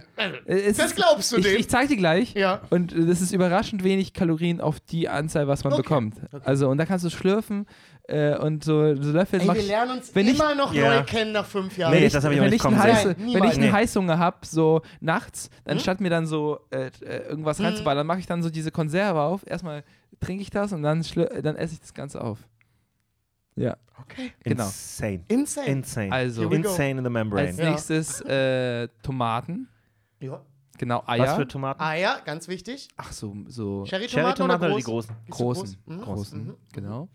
es Das ist, glaubst du ich, dem? ich zeig dir gleich. Ja. Und äh, das ist überraschend wenig Kalorien auf die Anzahl, was man Okay. bekommt. Also, und da kannst du schlürfen äh, und so, so löffeln. Ey, mach wir ich- lernen uns wenn ich- immer noch Ja. neu kennen nach fünf Jahren. Nee, wenn ich, das hab ich auch nicht ich kommen Heiße, sehen. Wenn ich einen Nee. Heißhunger habe, so nachts, dann Hm? statt mir dann so äh, äh, irgendwas reinzuballern, mache ich dann so diese Konserve auf. Erstmal trinke ich das und dann, dann esse ich das Ganze auf. Ja, Okay. genau. Insane. Insane. Insane. Also. Insane in the membrane. als Ja. nächstes äh, Tomaten. Ja. Genau, Was Eier. für Tomaten? Eier, ganz wichtig. Ach so, so Cherry-Tomaten oder Cherry-Tomaten oder groß? die großen? Großen. groß? Mhm. großen, Mhm. genau.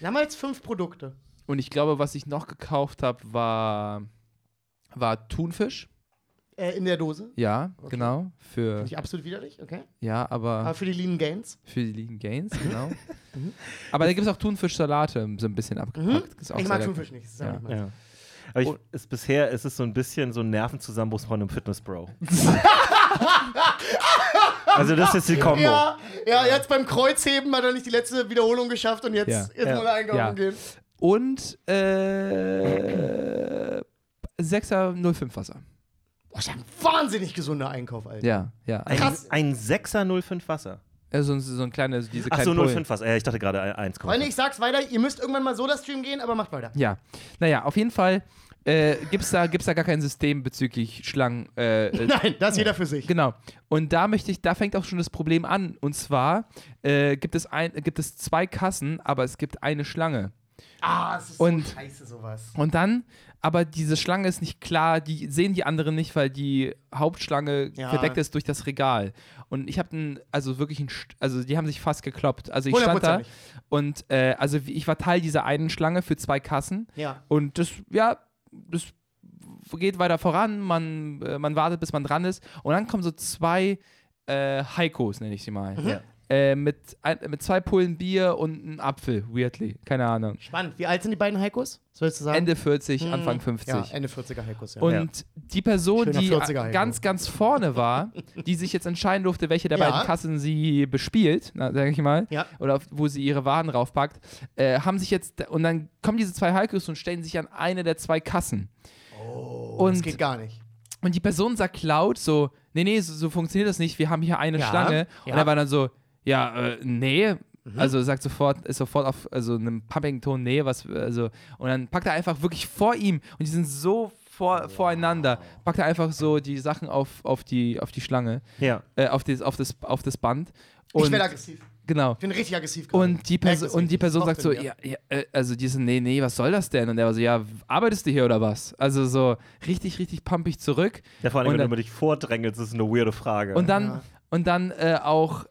Wir haben jetzt fünf Produkte. Und ich glaube, was ich noch gekauft habe, war, war Thunfisch. Äh, in der Dose. Ja, Okay. genau. Für, Finde ich absolut widerlich, okay. ja, aber Aber für die Lean Gains. für die Lean Gains, genau. Mhm. aber da gibt es auch Thunfischsalate, so ein bisschen abgepackt. Ist auch Ich mag. Thunfisch nicht. Das ist ja. Nicht. Ja. Aber ich, ist, bisher ist es so ein bisschen so ein Nervenzusammenbruch von einem Fitness-Bro. also das ist die Kombo. Ja, ja, jetzt beim Kreuzheben hat er nicht die letzte Wiederholung geschafft und jetzt, Ja. jetzt Ja. er einkaufen Ja. gehen. Und äh, 6er 05 Wasser. Boah, das ist ein wahnsinnig gesunder Einkauf, Alter. Ja, ja. Ein, Krass. ein 6er 05 Wasser. Also so, so ein kleines, diese Ach so, Pullen. 05 Wasser. Ja, ich dachte gerade 1, Freunde, ich sag's weiter, ihr müsst irgendwann mal Soda-Stream gehen, aber macht weiter. Ja, naja, auf jeden Fall äh, gibt es da, gibt's da gar kein System bezüglich Schlangen. Äh, äh, Nein, das jeder für sich. Genau. Und da möchte ich, da fängt auch schon das Problem an. Und zwar äh, gibt, es ein, gibt es zwei Kassen, aber es gibt eine Schlange. Ah, es ist Und- so scheiße, sowas. Und dann, aber diese Schlange ist nicht klar, die sehen die anderen nicht, weil die Hauptschlange Ja. verdeckt ist durch das Regal. Und ich habe also wirklich ein, also die haben sich fast gekloppt. Also ich stand da 100%. und äh, also ich war Teil dieser einen Schlange für zwei Kassen. Ja. Und das, ja, das geht weiter voran, man, äh, man wartet, bis man dran ist. Und dann kommen so zwei äh, Heikos, nenne ich sie mal. Ja. Äh, mit, ein, mit zwei Pullen Bier und einem Apfel, weirdly. Keine Ahnung. Spannend. Wie alt sind die beiden Heikos? Was willst du sagen? Ende 40, Hm, Anfang 50. Ja, Ende 40er Heikos, ja. Und die Person, Schöner die 40er Heiko. ganz, ganz vorne war, die sich jetzt entscheiden durfte, welche der Ja. beiden Kassen sie bespielt, sage ich mal, Ja. oder wo sie ihre Waren raufpackt, äh, haben sich jetzt, und dann kommen diese zwei Heikos und stellen sich an eine der zwei Kassen. oh, und- das geht gar nicht. Und die Person sagt laut so, nee, nee, so, so funktioniert das nicht, wir haben hier eine Ja, Schlange. ja. Und er war dann so, ja, äh, nee. Mhm. Also sagt sofort, ist sofort auf also einem Pumping-Ton, nee, was, also, und dann packt er einfach wirklich vor ihm und die sind so vor, voreinander, packt er einfach so die Sachen auf, auf, die, auf die Schlange, Ja. äh, auf, das, auf, das, auf das Band. Ich Und, werde aggressiv. genau. Ich bin richtig aggressiv. gerade. Und die, Perso und die? Person sagt so, Sinn, ja, ja, äh, also die so, nee, nee, was soll das denn? Und er war so, ja, arbeitest du hier oder was? Also so richtig, richtig pumpig zurück. Ja, vor allem, Und wenn du dann- immer dich vordrängelst, ist eine weirde Frage. Und dann, Ja. und dann äh, auch,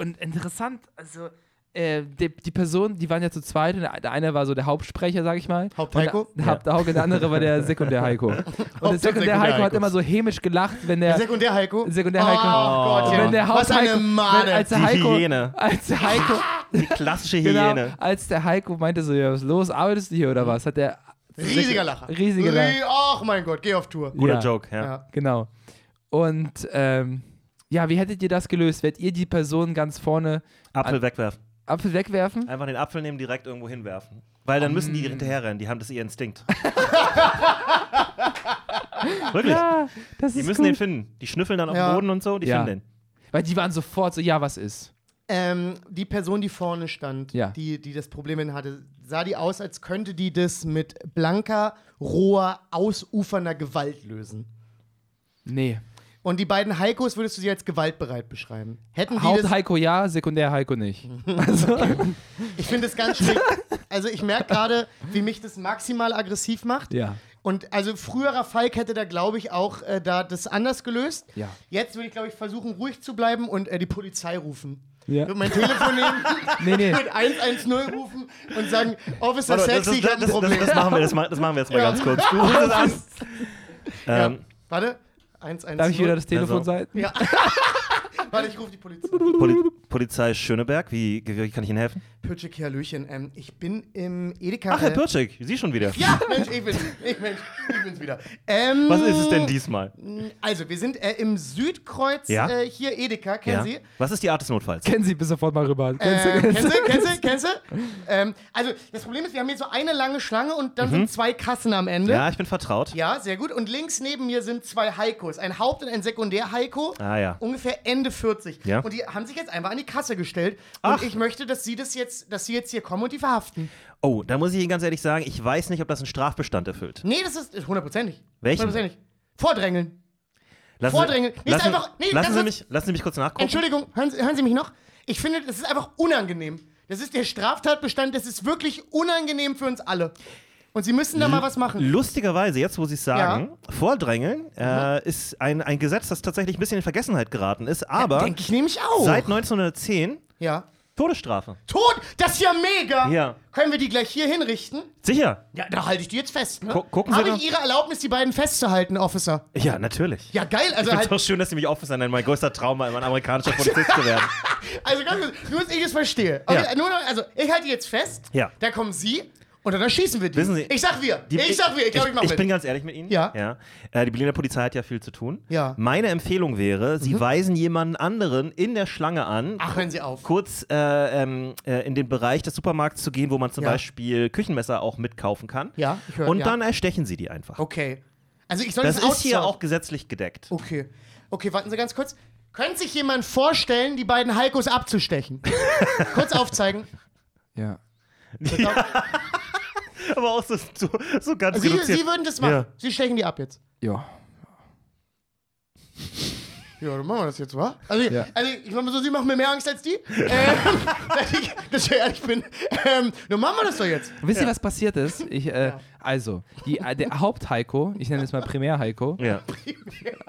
und interessant, also äh, die, die Person, die waren ja zu zweit, und der, der eine war so der Hauptsprecher, sag ich mal. Hauptheiko? Der, der Hauptheiko, und der andere war der Sekundär-Heiko. Und der. Sekundär-Heiko hat immer so hämisch gelacht, wenn der, Sekundär Heiko. Sekundär-Heiko. Oh, Gott, Und wenn der Was eine Made. wenn, als der Die Heiko, Hyäne. als der Heiko, die klassische genau, Hyäne. als der Heiko meinte so, ja, was ist los, arbeitest du hier oder was, hat der Riesiger Lacher. Riesiger Lacher. Ach mein Gott, geh auf Tour. Guter Ja. Joke, ja. Ja. Genau. Und ähm, ja, wie hättet ihr das gelöst? Wärt ihr die Person ganz vorne Apfel wegwerfen. Apfel wegwerfen? Einfach den Apfel nehmen, direkt irgendwo hinwerfen. Weil dann müssen die hinterherrennen, die haben das ihr Instinkt. Wirklich. Ja, das Die müssen gut. den finden. Die schnüffeln dann auf Ja. dem Boden und so, die Ja. finden den. Weil die waren sofort so, ja, was ist? Ähm, die Person, die vorne stand, Ja. die, die das Problem hatte, sah die aus, als könnte die das mit blanker, roher, ausufernder Gewalt lösen. Nee. Und die beiden Heikos würdest du sie als gewaltbereit beschreiben. Hätten die das, Haupt-Heiko ja, Sekundär-Heiko nicht. Also, ich finde es ganz schlimm. Also ich merke gerade, wie mich das maximal aggressiv macht. ja. Und also früherer Falk hätte da, glaube ich, auch äh, da das anders gelöst. Ja. Jetzt würde ich, glaube ich, versuchen, ruhig zu bleiben und äh, die Polizei rufen. Ja. Ich würde mein Telefon nehmen, Nee, nee. mit 110 rufen und sagen, Officer Warte, Sexy, ich habe ein das, Problem. das, das, machen wir, das, ma- das machen wir jetzt mal Ja. ganz kurz. Du rufst es an. ja. Ähm, Warte, 110. Darf ich wieder das Telefon Also- sein? Ja. Warte, ich rufe die Polizei. Poli Polizei Schöneberg, wie, wie kann ich Ihnen helfen? Pürczyk, Hallöchen. Ähm, ich bin im Edeka. Ach, Herr äh, Pircik, Sie schon wieder. Ja, Mensch, ich bin's. Ich, Mensch, ich bin's wieder. Ähm, Was ist es denn diesmal? Also, wir sind äh, im Südkreuz Ja. äh, hier Edeka, kennen Ja. Sie? Was ist die Art des Notfalls? Kennen Sie bis sofort mal rüber. Kennst Ähm, du? kennst du? Kennst du? Kennst du? Ähm, also, das Problem ist, wir haben hier so eine lange Schlange und dann sind zwei Kassen am Ende. Mhm. Ja, ich bin vertraut. Ja, sehr gut. Und links neben mir sind zwei Heikos. Ein Haupt- und ein Sekundär-Heiko. Ah, ja. Ungefähr Ende 40. Ja. Und die haben sich jetzt einfach an die Kasse gestellt. Ach. Und ich möchte, dass sie das jetzt, dass sie jetzt hier kommen und die verhaften. Oh, da muss ich Ihnen ganz ehrlich sagen, ich weiß nicht, ob das einen Strafbestand erfüllt. Nee, das ist hundertprozentig. Welchen? Hundertprozentig. Vordrängeln. Lassen Vordrängeln. Sie, lassen, einfach- nee, lassen, Sie mich, lassen Sie mich kurz nachgucken. Entschuldigung, hören Sie, hören Sie mich noch? Ich finde, das ist einfach unangenehm. Das ist der Straftatbestand, das ist wirklich unangenehm für uns alle. Und Sie müssen da mal was machen. Lustigerweise, jetzt wo Sie es sagen, Vordrängeln äh, ist ein, ein Gesetz, das tatsächlich ein bisschen in Vergessenheit geraten ist, aber Denke ich nämlich auch. seit 1910 ja. Todesstrafe. Tot, das ist ja mega. Ja. Können wir die gleich hier hinrichten? Sicher? Ja, da halte ich die jetzt fest. Ne? Gu- gucken Sie Habe ich Ihre Erlaubnis, die beiden festzuhalten, Officer? Ja, natürlich. Ja, geil. Also, Ich finde halt, es doch schön, dass Sie mich Officer nennen. Mein größter Traum war, immer ein amerikanischer Polizist zu werden. also ganz kurz, nur, dass ich es verstehe. Okay, Ja. nur noch, also, ich halte die jetzt fest. Ja. Da kommen Sie und dann erschießen wir die. Wissen Sie- ich sag wir. Die- ich sag wir. Ich glaube, ich, mach ich mit. bin ganz ehrlich mit Ihnen. Ja. ja. Äh, die Berliner Polizei hat ja viel zu tun. Ja. Mhm. Meine Empfehlung wäre, Sie weisen jemanden anderen in der Schlange an, Ach, hören Sie auf. kurz äh, ähm, äh, in den Bereich des Supermarkts zu gehen, wo man zum Ja. Beispiel Küchenmesser auch mitkaufen kann. Ja, ich höre. Und ja. dann erstechen Sie die einfach. Okay. Also ich soll Das das, ist hier auch gesetzlich gedeckt. Okay. Okay, warten Sie ganz kurz. Könnte sich jemand vorstellen, die beiden Heikos abzustechen? kurz aufzeigen. Ja. Aber auch so, so, so ganz Sie, reduziert. Sie würden das machen. Ja. Sie stechen die ab jetzt. Ja. Ja, dann machen wir das jetzt, wa? Also, Ja. also ich sag mal so, Sie machen mir mehr Angst als die. ähm, dass, ich, dass ich ehrlich bin. Ähm, dann machen wir das doch jetzt. Wisst ihr, was passiert ist? Ich, äh, Also, die, äh, der Haupt-Heiko, ich nenne es mal Primär-Heiko, Ja.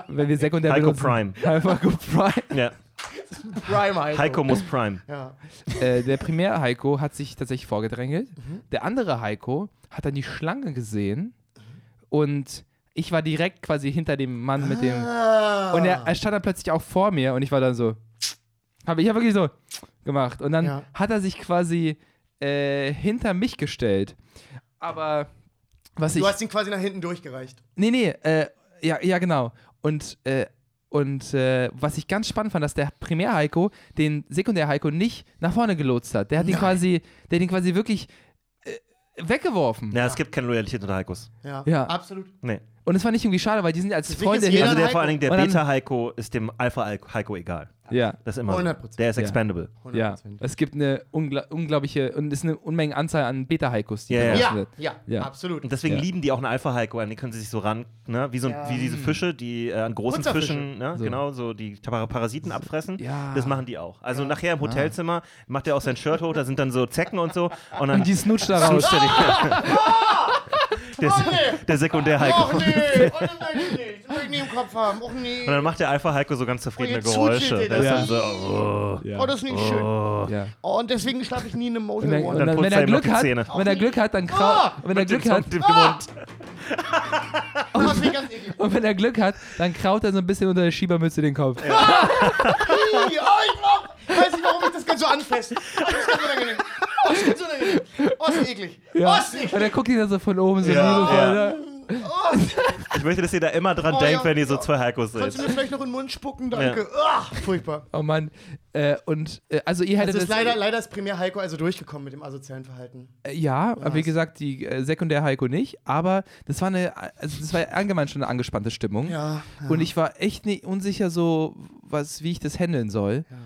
wenn wir sekundär Heiko benutzen- Prime. Heiko Prime. ja. Prime Heiko. Heiko muss Prime. Ja. Äh, der Primär-Heiko hat sich tatsächlich vorgedrängelt. Mhm. Der andere Heiko hat dann die Schlange gesehen und ich war direkt quasi hinter dem Mann mit dem. Ah. Und er, er stand dann plötzlich auch vor mir und ich war dann so. Hab, ich habe wirklich so gemacht. Und dann Ja. hat er sich quasi äh, hinter mich gestellt. Aber was ich. Du hast ihn quasi nach hinten durchgereicht. Nee, nee, äh, ja, ja, genau. Und, äh, und äh, was ich ganz spannend fand, dass der Primär-Heiko den Sekundär-Heiko nicht nach vorne gelotst hat. Der hat ihn quasi, der hat ihn quasi wirklich äh, weggeworfen. Ja, es gibt keine Loyalität unter Heikos. Ja, Ja. absolut. Nee. Und es fand ich irgendwie schade, weil die sind als Deswegen Freunde ist jeder hin. Also der vor allen Dingen der Und dann- Beta-Heiko ist dem Alpha-Heiko egal. Ja. Das ist immer. 100%. Der ist Ja. expendable. Ja, 100%. es gibt eine ungla unglaubliche und es ist eine Unmenge Anzahl an Beta-Haikus, die Ja, ja. Ja, wird. ja, Ja. absolut. Und deswegen Ja. lieben die auch einen Alpha-Heiko an, die können sie sich so ran, ne? wie, so, Ja. wie diese Fische, die äh, an großen. Fischen, ne? So. genau, so die Par- Parasiten abfressen. Ja. Das machen die auch. Also nachher im Hotelzimmer macht er auch sein Shirt hoch, da sind dann so Zecken und so. Und dann Und die snutcht da raus. snuscht er die. der, Oh, der Sekundär-Heiko. Och nee, oh, das möchte ich nicht. Das möchte ich nie im Kopf haben. Och nee. Und dann macht der Alpha-Heiko so ganz zufriedene jetzt Geräusche. Der er ist dann so, oh. Ja. Oh, das ist nicht schön. Oh. Ja. Oh, und deswegen schlafe ich nie in einem Und, Motel dann, One. und dann wenn er Glück hat, Zähne. wenn er Glück hat, dann kraut, Ah! wenn er Glück hat. Oh, und wenn er Glück hat, dann kraut er so ein bisschen unter der Schiebermütze den Kopf. Ih, Oh, ich weiß nicht, warum ich das ganz so anfasse. Oh, das ist ganz unangenehm. Oh, ist ganz unangenehm. Oh, ist eklig. Oh, ist eklig. Und er guckt ihn dann so von oben so Ja. liebevoll. Ja. ne? Ich möchte, dass ihr da immer dran Oh, denkt, ja. wenn ihr so zwei Heikos Kannst du seht. mir vielleicht noch in den Mund spucken? Danke. Ach, furchtbar. Oh Mann. Äh, und äh, also ihr hättet Also ist das. leider, leider ist Primär Heiko also durchgekommen mit dem asozialen Verhalten. Äh, Ja, aber wie gesagt, die äh, Sekundär Heiko nicht, aber das war eine, also das war allgemein schon eine angespannte Stimmung. Ja. Und ich war echt nicht unsicher so, was, wie ich das handeln soll. Ja.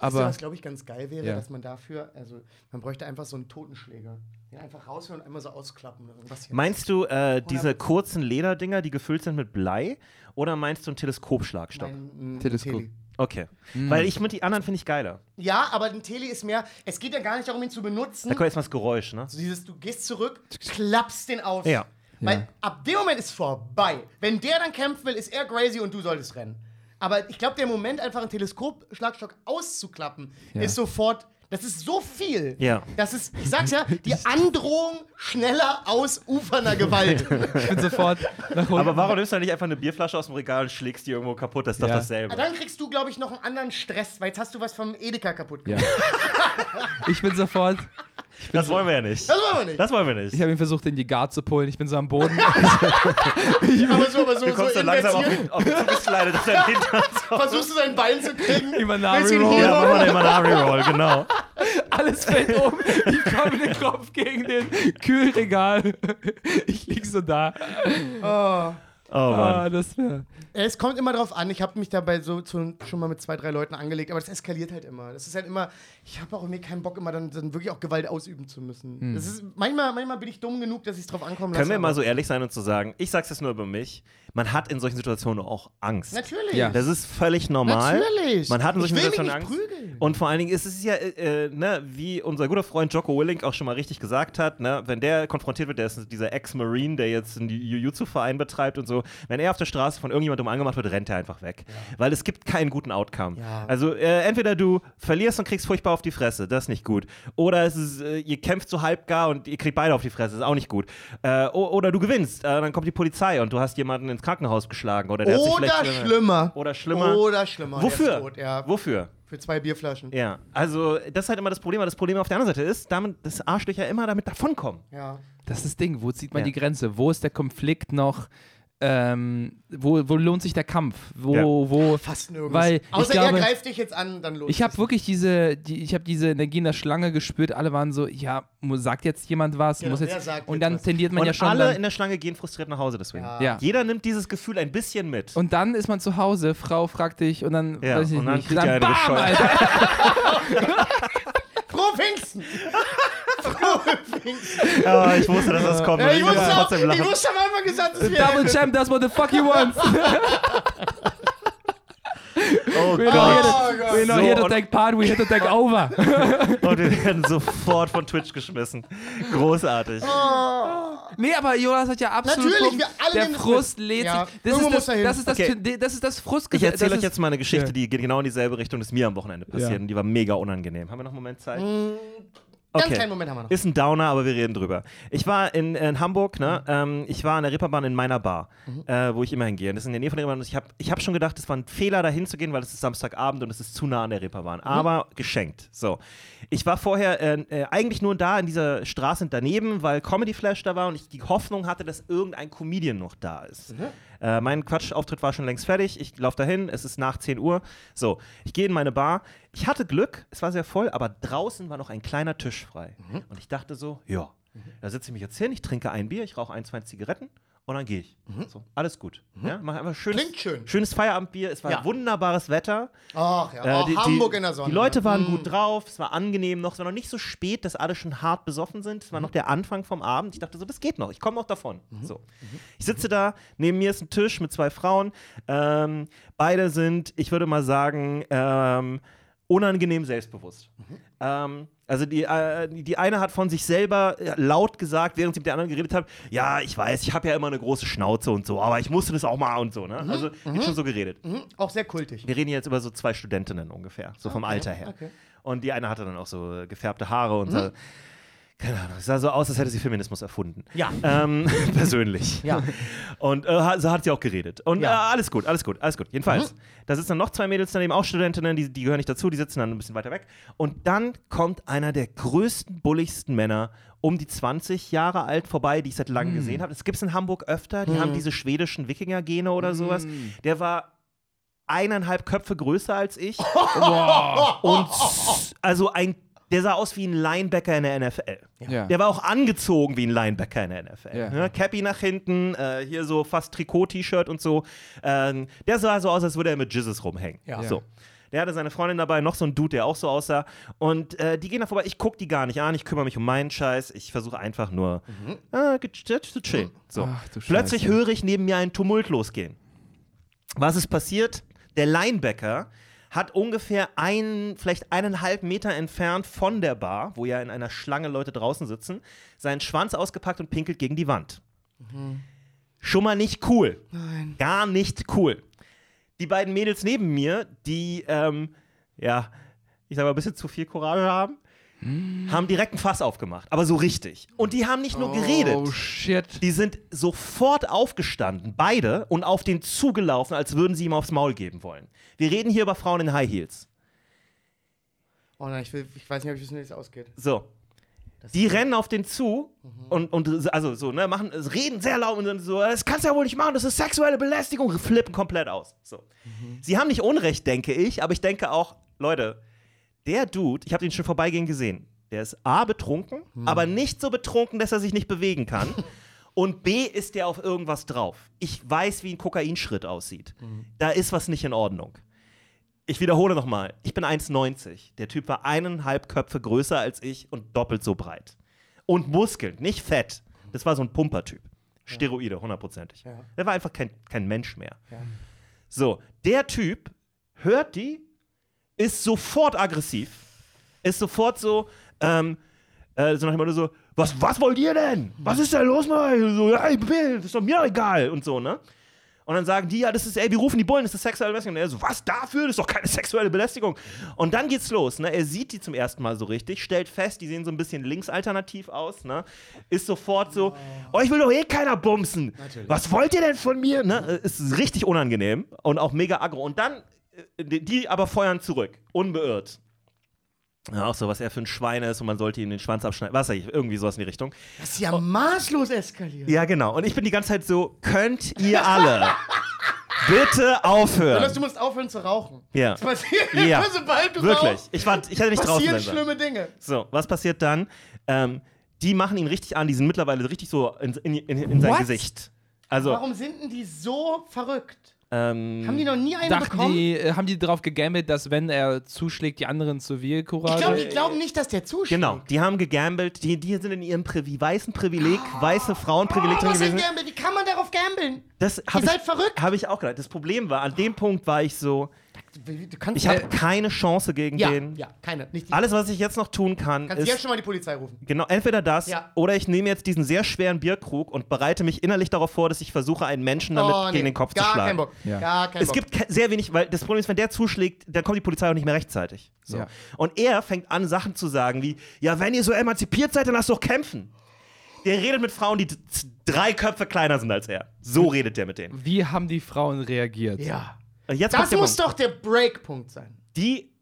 Aber was, glaube ich, ganz geil wäre, Ja. dass man dafür, also man bräuchte einfach so einen Totenschläger. Ja, einfach rausholen und einmal so ausklappen oder irgendwas. jetzt. Meinst du äh, diese kurzen Lederdinger, die gefüllt sind mit Blei? Oder meinst du einen Teleskopschlagstock? Mein, mm, Teleskop. Tele. Okay. Weil ich mit die anderen finde ich geiler. Ja, aber ein Tele ist mehr, es geht ja gar nicht darum, ihn zu benutzen. Da kommt jetzt mal das Geräusch, ne? So dieses, du gehst zurück, klappst den aus. Ja. Weil Ja. ab dem Moment ist vorbei. Wenn der dann kämpfen will, ist er crazy und du solltest rennen. Aber ich glaube, der Moment, einfach einen Teleskopschlagstock auszuklappen, Ja. ist sofort. Das ist so viel. Ja. Das ist, ich sag's ja, die Androhung schneller ausufernder Gewalt. ich bin sofort nach unten. Aber warum nimmst du nicht einfach eine Bierflasche aus dem Regal und schlägst die irgendwo kaputt? Das ist doch Ja. dasselbe. Dann kriegst du, glaube ich, noch einen anderen Stress, weil jetzt hast du was vom Edeka kaputt Ja. gemacht. Ich bin sofort, Das wollen wir ja nicht. Das wollen wir nicht. Das wollen wir nicht. ich habe ihn versucht, in die Guard zu pullen. Ich bin so am Boden. aber so, aber so, Du kommst so dann langsam auf den, auf den auf dein Hintern. So. Versuchst du sein Bein zu kriegen? Imanari Willst du ihn Roll. hier Ja, mach mal den Manari Roll, genau. Alles fällt um. Ich komme mit dem Kopf gegen den Kühlregal. Ich lieg so da. Oh. Oh Mann. Ah, das wär. Es kommt immer drauf an. Ich habe mich dabei so zu, schon mal mit zwei, drei Leuten angelegt, aber das eskaliert halt immer. Das ist halt immer, ich habe auch irgendwie keinen Bock, immer dann, dann wirklich auch Gewalt ausüben zu müssen. Das ist, manchmal, manchmal bin ich dumm genug, dass ich es drauf ankommen lasse. Können wir mal so ehrlich sein und zu sagen, ich sag's jetzt nur über mich, man hat in solchen Situationen auch Angst. Natürlich. Ja. Das ist völlig normal. Natürlich. Man hat in solchen Situationen Angst. prügeln. Und vor allen Dingen ist es ja, äh, äh, ne, wie unser guter Freund Jocko Willink auch schon mal richtig gesagt hat, ne, wenn der konfrontiert wird, der ist dieser Ex-Marine, der jetzt einen Jiu-Jitsu-Verein betreibt und so, wenn er auf der Straße von irgendjemandem angemacht wird, rennt er einfach weg. Weil es gibt keinen guten Outcome. Ja. Also äh, entweder du verlierst und kriegst furchtbar auf die Fresse, das ist nicht gut. Oder es ist, äh, ihr kämpft so halbgar und ihr kriegt beide auf die Fresse, das ist auch nicht gut. Äh, oder du gewinnst, äh, dann kommt die Polizei und du hast jemanden ins Krankenhaus geschlagen. Oder, der hat sich Oder vielleicht- schlimmer. Oder schlimmer. Oder schlimmer. Wofür? tot, ja. Wofür? Für zwei Bierflaschen. Ja, also das ist halt immer das Problem. Aber das Problem auf der anderen Seite ist, damit, dass Arschlöcher immer damit davonkommen. Ja. Das ist das Ding. Wo zieht man Ja. die Grenze? Wo ist der Konflikt noch? Ähm, wo, wo lohnt sich der Kampf? Wo, Ja. wo. Fast nirgends. Weil ich Außer glaube- er greift dich jetzt an, dann los. Ich habe wirklich diese, die, ich habe diese Energie in der Schlange gespürt. Alle waren so, ja, sagt jetzt jemand was? Genau, muss jetzt, sagt und jetzt dann was? tendiert man Und ja schon. alle Dann, in der Schlange gehen frustriert nach Hause deswegen. Ja. ja. Jeder nimmt dieses Gefühl ein bisschen mit. Und dann ist man zu Hause, Frau fragt dich und dann Ja, weiß ich und dann nicht. eine bam, Alter. Frohe Pfingsten! Pfingsten! Ja, ich wusste, dass das kommt. Ja, ich, muss wusste auch, ich wusste am Anfang gesagt, es wäre. Double Champ, that's what the fuck you want. Oh We're not here Gott. to, we're not So, here to take part, we're here to take over. Und wir werden sofort von Twitch geschmissen. Großartig. Nee, aber Jonas hat ja absolut Natürlich, Punkt. wir alle Der Frust lädt Ja, sich. Das irgendwo ist das, das, ist das, Okay. das ist das Frust. Ich erzähle euch jetzt mal eine Geschichte, Ja. die geht genau in dieselbe Richtung, das mir am Wochenende passiert Ja. und die war mega unangenehm. Haben wir noch einen Moment Zeit? Ganz Okay. kleinen Moment haben wir noch. Ist ein Downer, aber wir reden drüber. Ich war in, in Hamburg, ne? Ähm, ich war an der Ripperbahn in meiner Bar, äh, wo ich immer hingehe. Und das ist in der Nähe von der Ripperbahn. Ich habe ich hab schon gedacht, es war ein Fehler, da hinzugehen, weil es ist Samstagabend und es ist zu nah an der Ripperbahn. Aber geschenkt. So. Ich war vorher äh, äh, eigentlich nur da in dieser Straße daneben, weil Comedy Flash da war und ich die Hoffnung hatte, dass irgendein Comedian noch da ist. Äh, mein Quatschauftritt war schon längst fertig. Ich laufe dahin, es ist nach 10 Uhr. So, ich gehe in meine Bar. Ich hatte Glück, es war sehr voll, aber draußen war noch ein kleiner Tisch frei. Und ich dachte so, ja, da setze ich mich jetzt hin, ich trinke ein Bier, ich rauche ein, zwei Zigaretten und dann gehe ich. So, alles gut. Ja, mach einfach schönes, Klingt schön. schönes Feierabendbier. Es war Ja. wunderbares Wetter. Ach ja, Äh, oh, die, Hamburg die, in der Sonne. Die Leute waren Mm. gut drauf, es war angenehm noch, es war noch nicht so spät, dass alle schon hart besoffen sind. Es war noch der Anfang vom Abend. Ich dachte so, das geht noch, ich komme noch davon. So. Ich sitze da, neben mir ist ein Tisch mit zwei Frauen. Ähm, beide sind, ich würde mal sagen, ähm, unangenehm selbstbewusst. Ähm, also die, äh, die eine hat von sich selber äh, laut gesagt, während sie mit der anderen geredet hat, ja, ich weiß, ich habe ja immer eine große Schnauze und so, aber ich musste das auch mal und so. Ne? Also die hat schon so geredet. Mhm, Auch sehr kultig. Wir reden jetzt über so zwei Studentinnen ungefähr, so vom Alter her. Und die eine hatte dann auch so gefärbte Haare und sah, keine Ahnung, es sah so aus, als hätte sie Feminismus erfunden. Ja. Ähm, persönlich. Ja. Und äh, so hat sie auch geredet. Und Ja. äh, alles gut, alles gut, alles gut. Jedenfalls, da sitzen dann noch zwei Mädels daneben, auch Studentinnen, die, die gehören nicht dazu, die sitzen dann ein bisschen weiter weg. Und dann kommt einer der größten, bulligsten Männer um die 20 Jahre alt vorbei, die ich seit langem gesehen habe. Das gibt es in Hamburg öfter. Die haben diese schwedischen Wikinger-Gene oder sowas. Der war eineinhalb Köpfe größer als ich. Und s- also ein, der sah aus wie ein Linebacker in der NFL. Ja. Der war auch angezogen wie ein Linebacker in der NFL. Ja. Ne? Cappy nach hinten, äh, hier so fast Trikot-T-Shirt und so. Ähm, der sah so aus, als würde er mit Jizzes rumhängen. Ja. So. Der hatte seine Freundin dabei, noch so ein Dude, der auch so aussah. Und äh, die gehen da vorbei. Ich gucke die gar nicht an, ich kümmere mich um meinen Scheiß. Ich versuche einfach nur äh, ge- zu chillen. So. Ach, Plötzlich höre ich neben mir einen Tumult losgehen. Was ist passiert? Der Linebacker hat ungefähr ein, vielleicht eineinhalb Meter entfernt von der Bar, wo ja in einer Schlange Leute draußen sitzen, seinen Schwanz ausgepackt und pinkelt gegen die Wand. Schon mal nicht cool. Nein. Gar nicht cool. Die beiden Mädels neben mir, die, ähm, ja, ich sag mal, ein bisschen zu viel Courage haben, haben direkt ein Fass aufgemacht. Aber so richtig. Und die haben nicht nur geredet. Oh shit. Die sind sofort aufgestanden, beide, und auf den zugelaufen, als würden sie ihm aufs Maul geben wollen. Wir reden hier über Frauen in High Heels. Oh nein, ich, will, ich weiß nicht, ob ich wissen, wie es ausgeht. So. Die rennen auf den zu und, und also so, ne, machen, reden sehr laut und sind so, das kannst du ja wohl nicht machen, das ist sexuelle Belästigung, flippen komplett aus. So. Sie haben nicht Unrecht, denke ich, aber ich denke auch, Leute, der Dude, ich habe den schon vorbeigehen gesehen, der ist A, betrunken, aber nicht so betrunken, dass er sich nicht bewegen kann. Und B, ist der auf irgendwas drauf. Ich weiß, wie ein Kokainschritt aussieht. Da ist was nicht in Ordnung. Ich wiederhole nochmal, ich bin 1,90. Der Typ war eineinhalb Köpfe größer als ich und doppelt so breit. Und Muskeln, nicht fett. Das war so ein Pumpertyp. Steroide, hundertprozentig. Ja. Der war einfach kein, kein Mensch mehr. So, der Typ hört die, ist sofort aggressiv, ist sofort so, ähm, äh, so nach dem Motto so, was, was wollt ihr denn? Was ist denn los mit euch? So, ja, ich bin, das ist doch mir doch egal und so, ne? Und dann sagen die, ja, das ist, ey, wir rufen die Bullen, das ist sexuelle Belästigung. Und er so, was dafür? Das ist doch keine sexuelle Belästigung. Und dann geht's los, ne? Er sieht die zum ersten Mal so richtig, stellt fest, die sehen so ein bisschen linksalternativ aus, ne? Ist sofort so, oh, ich will doch eh keiner bumsen. Was wollt ihr denn von mir? Ne? Ist richtig unangenehm und auch mega aggro. Und dann, die, aber feuern zurück, unbeirrt. Ja, auch so, was er für ein Schwein ist und man sollte ihm den Schwanz abschneiden. Was weiß ich, irgendwie sowas in die Richtung. Das ist ja maßlos eskaliert. Ja, genau. Und ich bin die ganze Zeit so, könnt ihr alle bitte aufhören? Jonas, du musst aufhören zu rauchen. Ja. Das passiert Ja. sobald du Wirklich. rauchst, Ich, war, ich hätte nicht draußen passieren schlimme Dinge. So, was passiert dann? Ähm, die machen ihn richtig an, die sind mittlerweile richtig so in, in, in, in sein? Gesicht. Also, Warum sind denn die so verrückt? Ähm, Haben die noch nie eine Dachten bekommen? die, äh, haben die darauf gegambelt, dass wenn er zuschlägt, die anderen Zivilcourage? ich glaube, die glauben nicht, dass der zuschlägt. genau, die haben gegambelt, die, die sind in ihrem Privi weißen Privileg, weiße Frauenprivileg Oh, drin gewesen. Gamble? Wie kann man darauf gambeln? Das Ihr seid verrückt. Habe ich auch gedacht. Das Problem war, an dem Punkt war ich so, Du kannst ich habe keine Chance gegen ja, den. ja, keine. Alles, was ich jetzt noch tun kann, kannst ist jetzt schon mal die Polizei rufen. Genau, entweder das Ja. oder ich nehme jetzt diesen sehr schweren Bierkrug und bereite mich innerlich darauf vor, dass ich versuche, einen Menschen damit Oh, nee, gegen den Kopf gar zu schlagen. Kein Bock. Ja. Gar kein Es Bock. gibt ke- sehr wenig, weil das Problem ist, wenn der zuschlägt, dann kommt die Polizei auch nicht mehr rechtzeitig. So. Ja. Und er fängt an, Sachen zu sagen wie: Ja, wenn ihr so emanzipiert seid, dann lasst doch kämpfen. Der redet mit Frauen, die drei Köpfe kleiner sind als er. So redet der mit denen. Wie haben die Frauen reagiert? ja. Und jetzt Das muss Punkt. doch der Breakpunkt sein. Die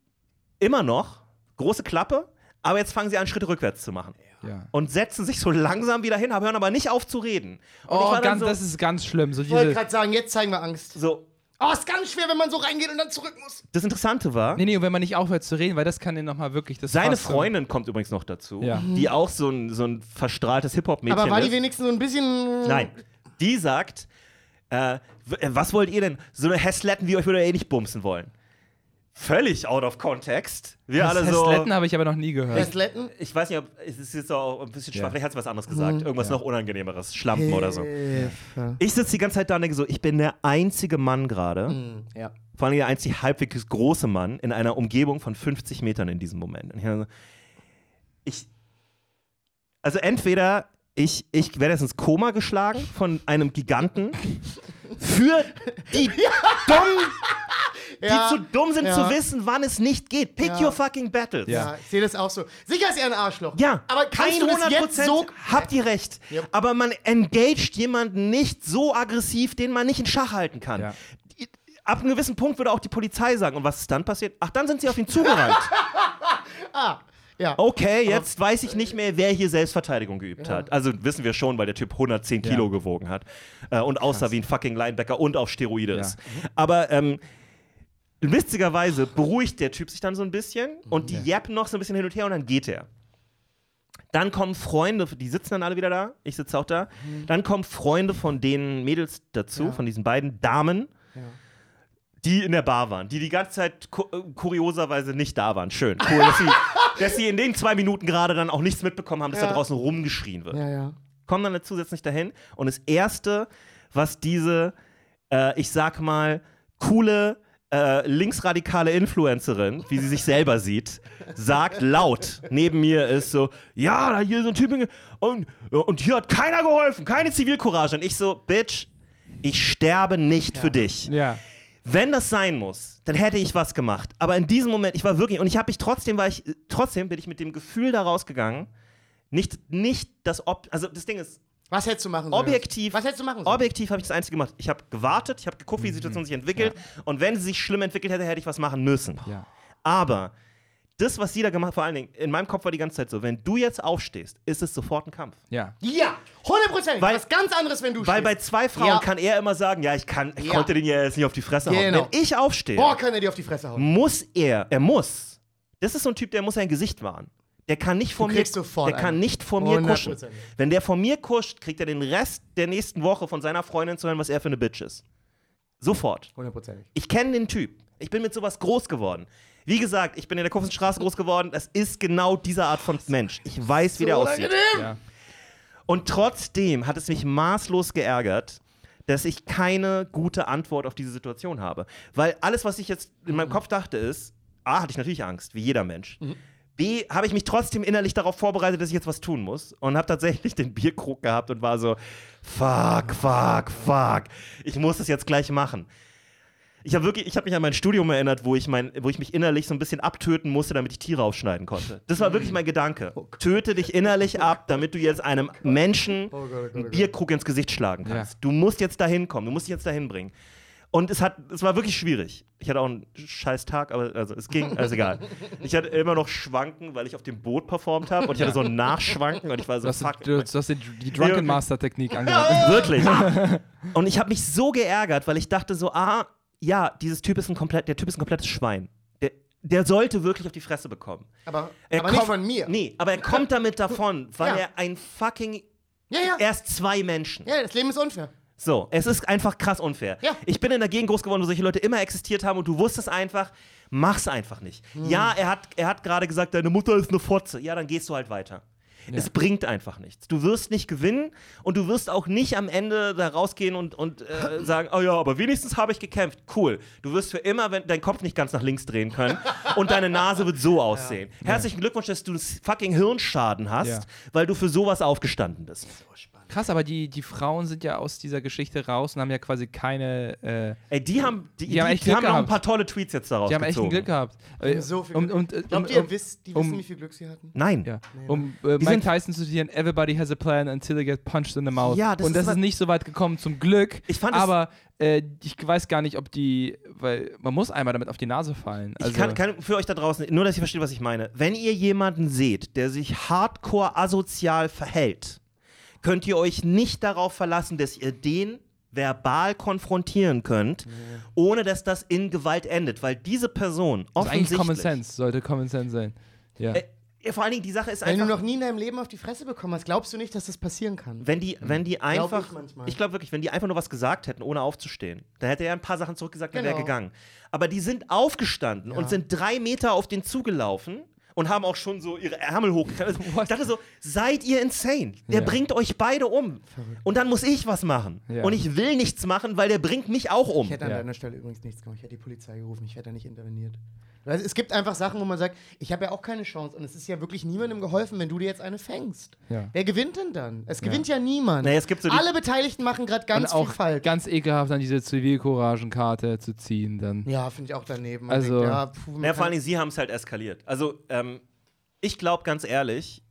immer noch, große Klappe, aber jetzt fangen sie an, Schritte rückwärts zu machen. Ja. Und setzen sich so langsam wieder hin, aber hören aber nicht auf zu reden. Und ich Oh, ganz, so, das ist ganz schlimm. So Ich wollte gerade sagen, jetzt zeigen wir Angst. so, Oh, ist ganz schwer, wenn man so reingeht und dann zurück muss. Das Interessante war, nee, nee, und wenn man nicht aufhört zu reden, weil das kann den nochmal wirklich das seine so- Freundin kommt übrigens noch dazu, Ja. die auch so ein, so ein verstrahltes Hip-Hop-Mädchen Aber war die ist. wenigstens so ein bisschen. Nein. Die sagt, äh, äh, was wollt ihr denn? So eine Hässletten wie euch würde eh nicht bumsen wollen. Völlig out of context. Wir alle so. Hässletten habe ich aber noch nie gehört. Hässletten? Ich weiß nicht, ob es ist jetzt auch ein bisschen schwach. Ja. Vielleicht hat sie was anderes gesagt. Irgendwas noch Unangenehmeres. Schlampen oder so. Hilfe. Ich sitze die ganze Zeit da und denke so, ich bin der einzige Mann gerade, Hm, Ja. vor allem der einzig halbwegs große Mann in einer Umgebung von 50 Metern in diesem Moment. Und ich, ich also entweder ich, ich werde jetzt ins Koma geschlagen von einem Giganten für die dummen, Ja, die zu dumm sind ja. zu wissen, wann es nicht geht. Pick Ja. your fucking battles. Ja, ich sehe das auch so. Sicher ist er ein Arschloch. Ja, aber kannst du das jetzt 100% so. habt ihr recht. Ja. Aber man engaged jemanden nicht so aggressiv, den man nicht in Schach halten kann. Ja. Ab einem gewissen Punkt würde auch die Polizei sagen. Und was ist dann passiert? Ach, dann sind sie auf ihn zugerannt. Ah, ja. Okay, jetzt weiß ich nicht mehr, wer hier Selbstverteidigung geübt hat. Also wissen wir schon, weil der Typ 110 Kilo Ja. gewogen hat äh, und aussah wie ein fucking Linebacker und auf Steroide Ja. ist. Aber ähm, witzigerweise beruhigt der Typ sich dann so ein bisschen und die jappen noch so ein bisschen hin und her und dann geht er. Dann kommen Freunde, die sitzen dann alle wieder da, ich sitze auch da. Dann kommen Freunde von den Mädels dazu, Ja. von diesen beiden Damen, Ja. die in der Bar waren, die die ganze Zeit ku kurioserweise nicht da waren. Schön, cool, dass sie, dass sie in den zwei Minuten gerade dann auch nichts mitbekommen haben, dass Ja. da draußen rumgeschrien wird. Ja, ja. Kommen dann zusätzlich dahin und das Erste, was diese, äh, ich sag mal, coole äh, linksradikale Influencerin, wie sie sich selber sieht, sagt laut neben mir ist so, ja, da hier so ein Typ und, und hier hat keiner geholfen, keine Zivilcourage. Und ich so, Bitch, ich sterbe nicht für dich. Ja. Wenn das sein muss, dann hätte ich was gemacht. Aber in diesem Moment, ich war wirklich, und ich habe mich trotzdem, war ich, trotzdem bin ich mit dem Gefühl da rausgegangen, nicht, nicht das Ob, also das Ding ist, Was hättest du machen sollen? objektiv, Was hättest du machen sollen? objektiv habe ich das Einzige gemacht. Ich habe gewartet, ich habe geguckt, wie die Situation sich entwickelt. Und wenn sie sich schlimm entwickelt hätte, hätte ich was machen müssen. Ja. Aber das, was sie da gemacht hat, vor allen Dingen, in meinem Kopf war die ganze Zeit so, wenn du jetzt aufstehst, ist es sofort ein Kampf. Ja. Ja, 100 Prozent. Weil- Was ganz anderes, wenn du Weil bei stehst. zwei Frauen Ja. kann er immer sagen, ja, ich kann, ich Ja. konnte den ja jetzt nicht auf die Fresse hauen. Genau. Wenn ich aufstehe, Boah, kann er dir auf die Fresse hauen. muss er, er muss. Das ist so ein Typ, der muss sein Gesicht wahren. Der kann nicht vor mir, sofort der kann einen. nicht vor mir kuschen. 100%. Wenn der vor mir kuscht, kriegt er den Rest der nächsten Woche von seiner Freundin zu hören, was er für eine Bitch ist. Sofort. 100 Prozent. Ich kenne den Typ. Ich bin mit sowas groß geworden. Wie gesagt, ich bin in der Kurvenstraße groß geworden. Das ist genau diese Art von Mensch. Ich weiß, wie der aussieht. ja. Und trotzdem hat es mich maßlos geärgert, dass ich keine gute Antwort auf diese Situation habe. Weil alles, was ich jetzt in meinem Kopf dachte, ist, A, hatte ich natürlich Angst, wie jeder Mensch. B, habe ich mich trotzdem innerlich darauf vorbereitet, dass ich jetzt was tun muss. Und habe tatsächlich den Bierkrug gehabt und war so, fuck, fuck, fuck. Ich muss das jetzt gleich machen. Ich habe wirklich, ich habe mich an mein Studium erinnert, wo ich, mein, wo ich mich innerlich so ein bisschen abtöten musste, damit ich Tiere aufschneiden konnte. Das war wirklich mein Gedanke. Töte dich innerlich ab, damit du jetzt einem Menschen einen Bierkrug ins Gesicht schlagen kannst. Ja. Du musst jetzt dahin kommen, du musst dich jetzt dahin bringen. Und es, hat, es war wirklich schwierig. Ich hatte auch einen scheiß Tag, aber also es ging, also egal. Ich hatte immer noch Schwanken, weil ich auf dem Boot performt habe und ich hatte so ein Nachschwanken und ich war so, hast, fuck. du, du hast die, die Drunken. Master Technik angewandt. Wirklich. Und ich habe mich so geärgert, weil ich dachte so, ah, ja, dieses Typ ist ein komplett, der Typ ist ein komplettes Schwein. Der, der sollte wirklich auf die Fresse bekommen. Aber, Er aber nicht kommt- von mir. Nee, aber er kommt damit davon, weil Ja. er ein fucking Ja, ja. erst zwei Menschen. Ja, das Leben ist unfair. So, es ist einfach krass unfair. Ja. Ich bin in der Gegend groß geworden, wo solche Leute immer existiert haben und du wusstest einfach, mach's einfach nicht. Ja, er hat, er hat gerade gesagt, deine Mutter ist eine Fotze. Ja, dann gehst du halt weiter. Es bringt einfach nichts. Du wirst nicht gewinnen und du wirst auch nicht am Ende da rausgehen und, und äh, sagen, oh ja, aber wenigstens habe ich gekämpft. Cool. Du wirst für immer wenn, deinen Kopf nicht ganz nach links drehen können und deine Nase wird so aussehen. Herzlichen Glückwunsch, dass du fucking Hirnschaden hast, Ja. weil du für sowas aufgestanden bist. Krass, aber die, die Frauen sind ja aus dieser Geschichte raus und haben ja quasi keine. Äh, Ey, die haben, die, die, haben die, echt Glück haben noch ein gehabt. paar tolle Tweets jetzt daraus die haben echt ein gezogen. Glück gehabt. Äh, So viel um, Glück. und, äh, Glaubt um, ihr, um, wisst, die um- wissen, wie viel Glück sie hatten? Nein. Ja. Um äh, Die Mike Tyson zu zitieren, everybody has a plan until they get punched in the mouth. Ja, das und ist das ist was- nicht so weit gekommen, zum Glück. Ich fand aber äh, ich weiß gar nicht, ob die, weil man muss einmal damit auf die Nase fallen. Also, Ich kann, kann für euch da draußen, nur dass ihr versteht, was ich meine. Wenn ihr jemanden seht, der sich hardcore asozial verhält, könnt ihr euch nicht darauf verlassen, dass ihr den verbal konfrontieren könnt, ohne dass das in Gewalt endet. Weil diese Person das ist eigentlich offensichtlich. Common Sense, sollte Common Sense sein. Ja. Äh, Ja, vor allen Dingen, die Sache ist Wenn du einfach. noch nie in deinem Leben auf die Fresse bekommen hast, glaubst du nicht, dass das passieren kann? Wenn die, wenn die einfach, ich manchmal. ich glaube wirklich, wenn die einfach nur was gesagt hätten, ohne aufzustehen, dann hätte er ein paar Sachen zurückgesagt, dann wäre er Genau. gegangen. Aber die sind aufgestanden und sind drei Meter auf den zugelaufen und haben auch schon so ihre Ärmel hochgekrempelt. Also, ich dachte so, seid ihr insane? Der Ja. bringt euch beide um. Und dann muss ich was machen. Ja. Und ich will nichts machen, weil der bringt mich auch um. Ich hätte an Ja. deiner Stelle übrigens nichts gemacht. Ich hätte die Polizei gerufen. Ich hätte da nicht interveniert. Es gibt einfach Sachen, wo man sagt, ich habe ja auch keine Chance. Und es ist ja wirklich niemandem geholfen, wenn du dir jetzt eine fängst. Ja. Wer gewinnt denn dann? Es gewinnt ja niemand. Nee, es gibt so Alle Beteiligten machen gerade ganz und viel auch falsch. ganz ekelhaft, dann diese Zivilcouragenkarte zu ziehen. Dann. ja, finde ich auch daneben. Man Also- denkt, ja, puh, man Ja, vor Dingen, sie haben es halt eskaliert. Also, ähm, ich glaube ganz ehrlich,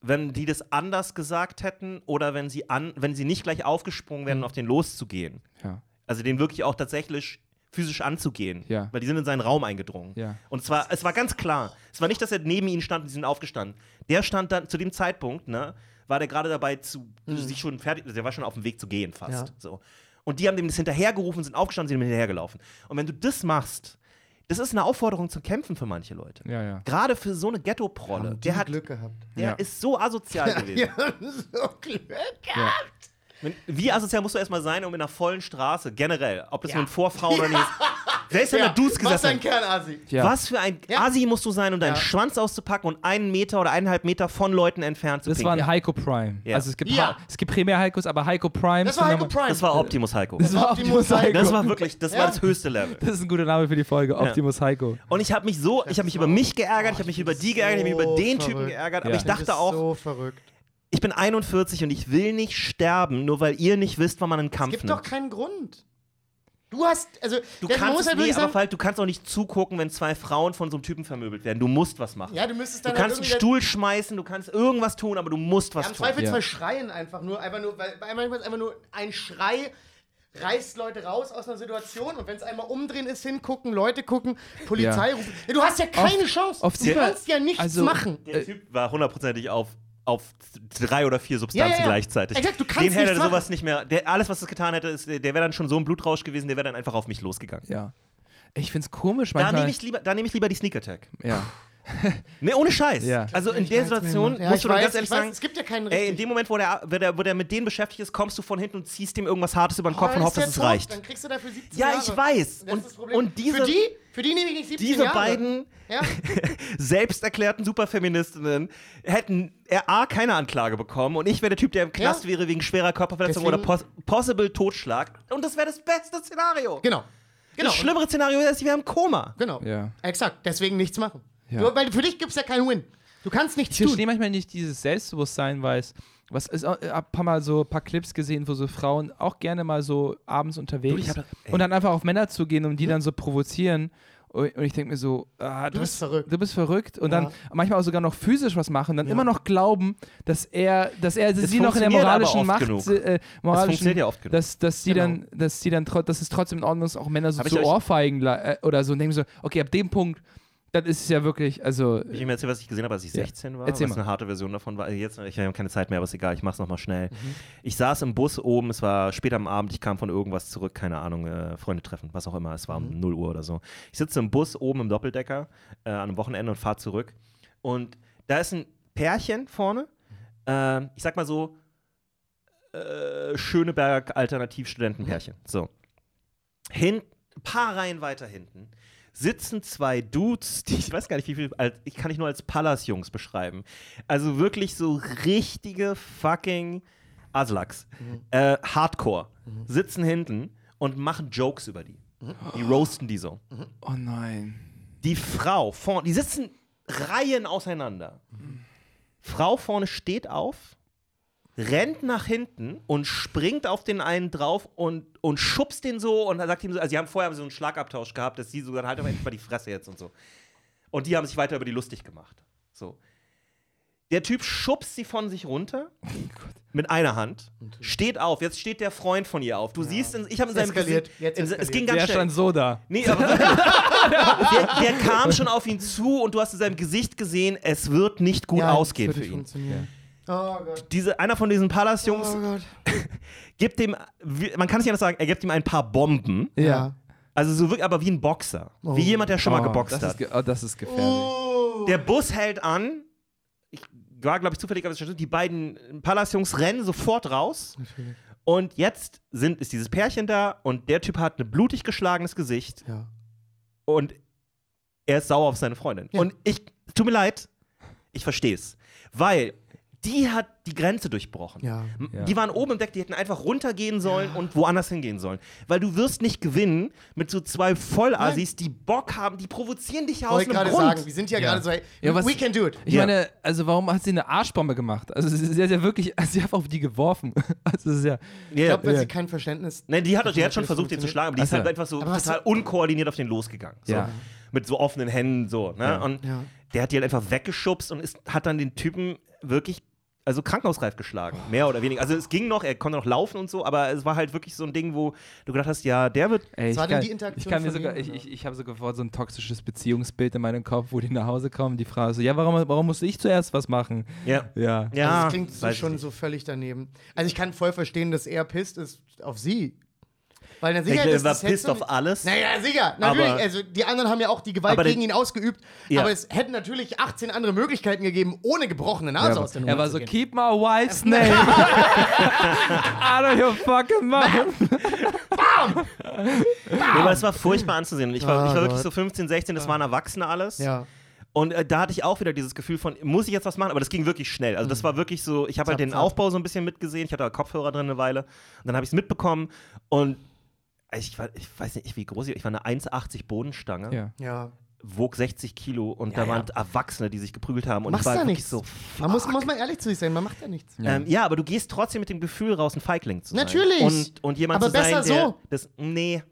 wenn die das anders gesagt hätten oder wenn sie, an, wenn sie nicht gleich aufgesprungen wären, um auf den loszugehen, Ja. also den wirklich auch tatsächlich physisch anzugehen, Ja. weil die sind in seinen Raum eingedrungen. Ja. Und zwar, es war ganz klar, es war nicht, dass er neben ihnen stand und sie sind aufgestanden. Der stand dann zu dem Zeitpunkt, ne, war der gerade dabei zu, sich schon fertig, der war schon auf dem Weg zu gehen fast. Ja. So. Und die haben dem das hinterhergerufen, sind aufgestanden, sind ihm hinterhergelaufen. Und wenn du das machst, das ist eine Aufforderung zum Kämpfen für manche Leute. Ja, ja. Gerade für so eine Ghetto-Prolle. Der, hat, Glück gehabt. der Ja. ist so asozial gewesen. Ja, so Glück gehabt. Wenn- Wie asozial musst du erstmal sein, um in einer vollen Straße, generell, ob das Ja. nun vor Frauen oder nicht. Wer ist denn Ja, der Dudes was ein? Kernasi. Ja. Was für ein Ja. Asi musst du sein, um deinen Ja. Schwanz auszupacken und einen Meter oder eineinhalb Meter von Leuten entfernt zu Das war ein pinkeln? Heiko Prime. Ja. Also es gibt, es gibt primär Heikos, aber Heiko Prime. Das war Heiko Prime. Das war Optimus Heiko. Das war Optimus Heiko. Das war wirklich, das Ja. war das höchste Level. Das ist ein guter Name für die Folge. Optimus Heiko. Und ich habe mich so, ich habe mich über mich geärgert, ich habe mich über die geärgert, ich habe mich über den Typen geärgert, aber ich Das dachte ist auch, so verrückt. Ich bin 41 und ich will nicht sterben, nur weil ihr nicht wisst, wann man einen Es Kampf gibt doch nimmt. keinen Grund. Du hast, also, Du kannst, muss halt nee, sagen, Falk, du kannst auch nicht zugucken, wenn zwei Frauen von so einem Typen vermöbelt werden. Du musst was machen. ja, du müsstest du dann kannst einen halt Stuhl schmeißen, du kannst irgendwas tun, aber du musst was Ja, Im tun. Zweifelsfall Ja. schreien einfach nur, einfach nur, weil weil manchmal ist einfach nur ein Schrei reißt Leute raus aus einer Situation und wenn es einmal umdrehen ist, hingucken, Leute gucken, Polizei Ja. rufen. Du hast ja keine Oft- Chance. oft du kannst ja nichts also- machen. Der Typ war hundertprozentig auf, auf drei oder vier Substanzen Ja, ja, ja. gleichzeitig. Exakt, du kannst Den hätte sowas machen. nicht mehr. Der, alles, was es getan hätte, ist, der wäre dann schon so ein Blutrausch gewesen, der wäre dann einfach auf mich losgegangen. Ja. Ich find's komisch Da manchmal. nehme ich, lieber- da nehm ich lieber die Sneak Attack. ja. Nee, ohne Scheiß. Ja. Also in Ich der Situation. Ja, musst ich du dann weiß, ganz ehrlich ich weiß, sagen, es gibt ja keinen ey, in dem Moment, wo der, wo, der, wo der mit denen beschäftigt ist, kommst du von hinten und ziehst ihm irgendwas Hartes über den Kopf Oh, und hoffst, dass ist es tot, reicht. Dann kriegst du dafür 17 Ja, Jahre. ich weiß. Das Und- ist das Problem. und diese- für die, für die nehme ich nicht 17 Diese Jahre. beiden Ja? selbst erklärten Superfeministinnen hätten er A, keine Anklage bekommen und ich wäre der Typ, der im Knast Ja. wäre wegen schwerer Körperverletzung Deswegen- oder pos possible Totschlag. Und das wäre das beste Szenario. Genau. Genau. Das schlimmere Szenario ist, ich wäre im Koma. Genau. Ja. Exakt. Deswegen nichts machen. Ja. Du, weil für dich gibt es ja keinen Win. Du kannst nichts Ich tun. verstehe manchmal nicht dieses Selbstbewusstsein, weil es. Was ist, ich ein paar Mal so ein paar Clips gesehen, wo so Frauen auch gerne mal so abends unterwegs ich hab und dann einfach auf Männer zugehen und die dann so provozieren. Und, ich denke mir so, ah, du, bist verrückt. Du bist verrückt. Und Ja. dann manchmal auch sogar noch physisch was machen, dann Ja. immer noch glauben, dass er, dass er Das sie noch in der moralischen Macht, genug. äh, moralischen, funktioniert ja oft genug. dass, dass sie Genau. dann, dass sie dann, dass es trotzdem in Ordnung ist, auch Männer so zu euch- Ohrfeigen äh, oder so und denken so, okay, ab dem Punkt, dann ist es ja wirklich, also Ich will mir erzählen, was ich gesehen habe, als ich Ja. 16 war. Erzähl was mal. eine harte Version davon war. Jetzt, ich habe keine Zeit mehr, aber ist egal, ich mach's nochmal schnell. Mhm. Ich saß im Bus oben, es war später am Abend, ich kam von irgendwas zurück, keine Ahnung, äh, Freunde treffen, was auch immer, es war Mhm. um 0 Uhr oder so. Ich sitze im Bus oben im Doppeldecker äh, an einem Wochenende und fahre zurück. Und da ist ein Pärchen vorne, äh, ich sag mal so, äh, Schöneberg Alternativ-Studentenpärchen. So. Hin, ein paar Reihen weiter hinten sitzen zwei Dudes, die ich weiß gar nicht, wie viel, als, ich kann ich nur als Pallas-Jungs beschreiben. Also wirklich so richtige fucking Aslaks. Äh, Hardcore. Sitzen hinten und machen Jokes über die. Die roasten die so. oh nein. Die Frau vorne, die sitzen Reihen auseinander. Frau vorne steht auf, rennt nach hinten und springt auf den einen drauf und, und schubst den so und dann sagt ihm so, also sie haben vorher so einen Schlagabtausch gehabt, dass sie so dann halt aber endlich mal die Fresse jetzt und so. Und die haben sich weiter über die lustig gemacht. So. Der Typ schubst sie von sich runter mit einer Hand, steht auf. Jetzt steht der Freund von ihr auf. Du siehst, in, ich habe in seinem eskaliert. Gesicht, Jetzt in, es ging ganz Der schnell. stand so da. Nee, aber der, der kam schon auf ihn zu und du hast in seinem Gesicht gesehen, es wird nicht gut Ja, ausgehen wird für nicht ihn. Oh Gott. Diese, einer von diesen Palace-Jungs Oh gibt dem, man kann es nicht anders sagen, er gibt ihm ein paar Bomben. Ja. Also so wirklich, aber wie ein Boxer. Wie jemand, der schon mal Oh, geboxt das hat. Ist ge oh, das ist gefährlich. Oh. Der Bus hält an. Ich war, glaube ich, zufällig Station. Die beiden Pallas-Jungs rennen sofort raus. Und jetzt sind, ist dieses Pärchen da und der Typ hat ein blutig geschlagenes Gesicht Ja. und er ist sauer auf seine Freundin. Ja. Und ich, tut mir leid, ich verstehe es. Weil die hat die Grenze durchbrochen. Ja. Ja. Die waren oben im Deck, die hätten einfach runtergehen sollen und woanders hingehen sollen. Weil du wirst nicht gewinnen mit so zwei Vollassis, die Bock haben, die provozieren dich ja aus gerade Grund. sagen, wir sind ja, Ja. gerade so, hey, Ja, was- we can do it. Ich Ja. meine, also warum hat sie eine Arschbombe gemacht? Also sie hat ja wirklich, also sie hat auf die geworfen. Also ist ja. Ich Ja, glaube, weil Ja. sie kein Verständnis. Nein, die hat, die hat schon versucht, den zu schlagen, aber die ist Ach so. halt einfach so total du- unkoordiniert auf den losgegangen. So. Ja. Mit so offenen Händen so. Ne? Ja. Und Ja. der hat die halt einfach weggeschubst und ist, hat dann den Typen wirklich, also krankenhausreif geschlagen. Mehr oder weniger. Also es ging noch, er konnte noch laufen und so, aber es war halt wirklich so ein Ding, wo du gedacht hast, ja, der wird. Ey, ich war denn kann, die Interaktion ich kann mir von sogar, ich, ich, ich habe sogar vor so ein toxisches Beziehungsbild in meinem Kopf, wo die nach Hause kommen, die Frage so, ja, warum, warum musste ich zuerst was machen? Ja. Ja. Ja, also das klingt so schon so völlig daneben. Also ich kann voll verstehen, dass er pisst ist auf sie. Weil dann Ich sicher ist er war pisst auf alles. Naja, sicher, natürlich. Aber- also die anderen haben ja auch die Gewalt gegen ihn ausgeübt. Ja. Aber es hätten natürlich 18 andere Möglichkeiten gegeben, ohne gebrochene Nase aus der Nummer er war so, gehen. keep my wife's name out of your fucking mouth. Nee, aber es war furchtbar anzusehen. Und Ich war, Oh ich war wirklich Gott. so 15, 16, das waren Erwachsene alles. Ja. Und äh, da hatte ich auch wieder dieses Gefühl von, muss ich jetzt was machen? Aber das ging wirklich schnell. Also das war wirklich so, ich habe halt den. Aufbau so ein bisschen mitgesehen. Ich hatte da Kopfhörer drin eine Weile. Und dann habe ich es mitbekommen. Und ich, war, ich weiß nicht, wie groß ich war. Ich war eine 1,80 Bodenstange, Ja. Ja. wog 60 Kilo und Ja, da ja. waren Erwachsene, die sich geprügelt haben. Und Machst ich war da wirklich nichts. so, Man muss, muss man ehrlich zu sich sein, man macht ja nichts. Ja. Ähm, ja, aber du gehst trotzdem mit dem Gefühl raus, ein Feigling zu sein. Natürlich. Und, und jemand Aber zu sein, besser der so. das. Nee.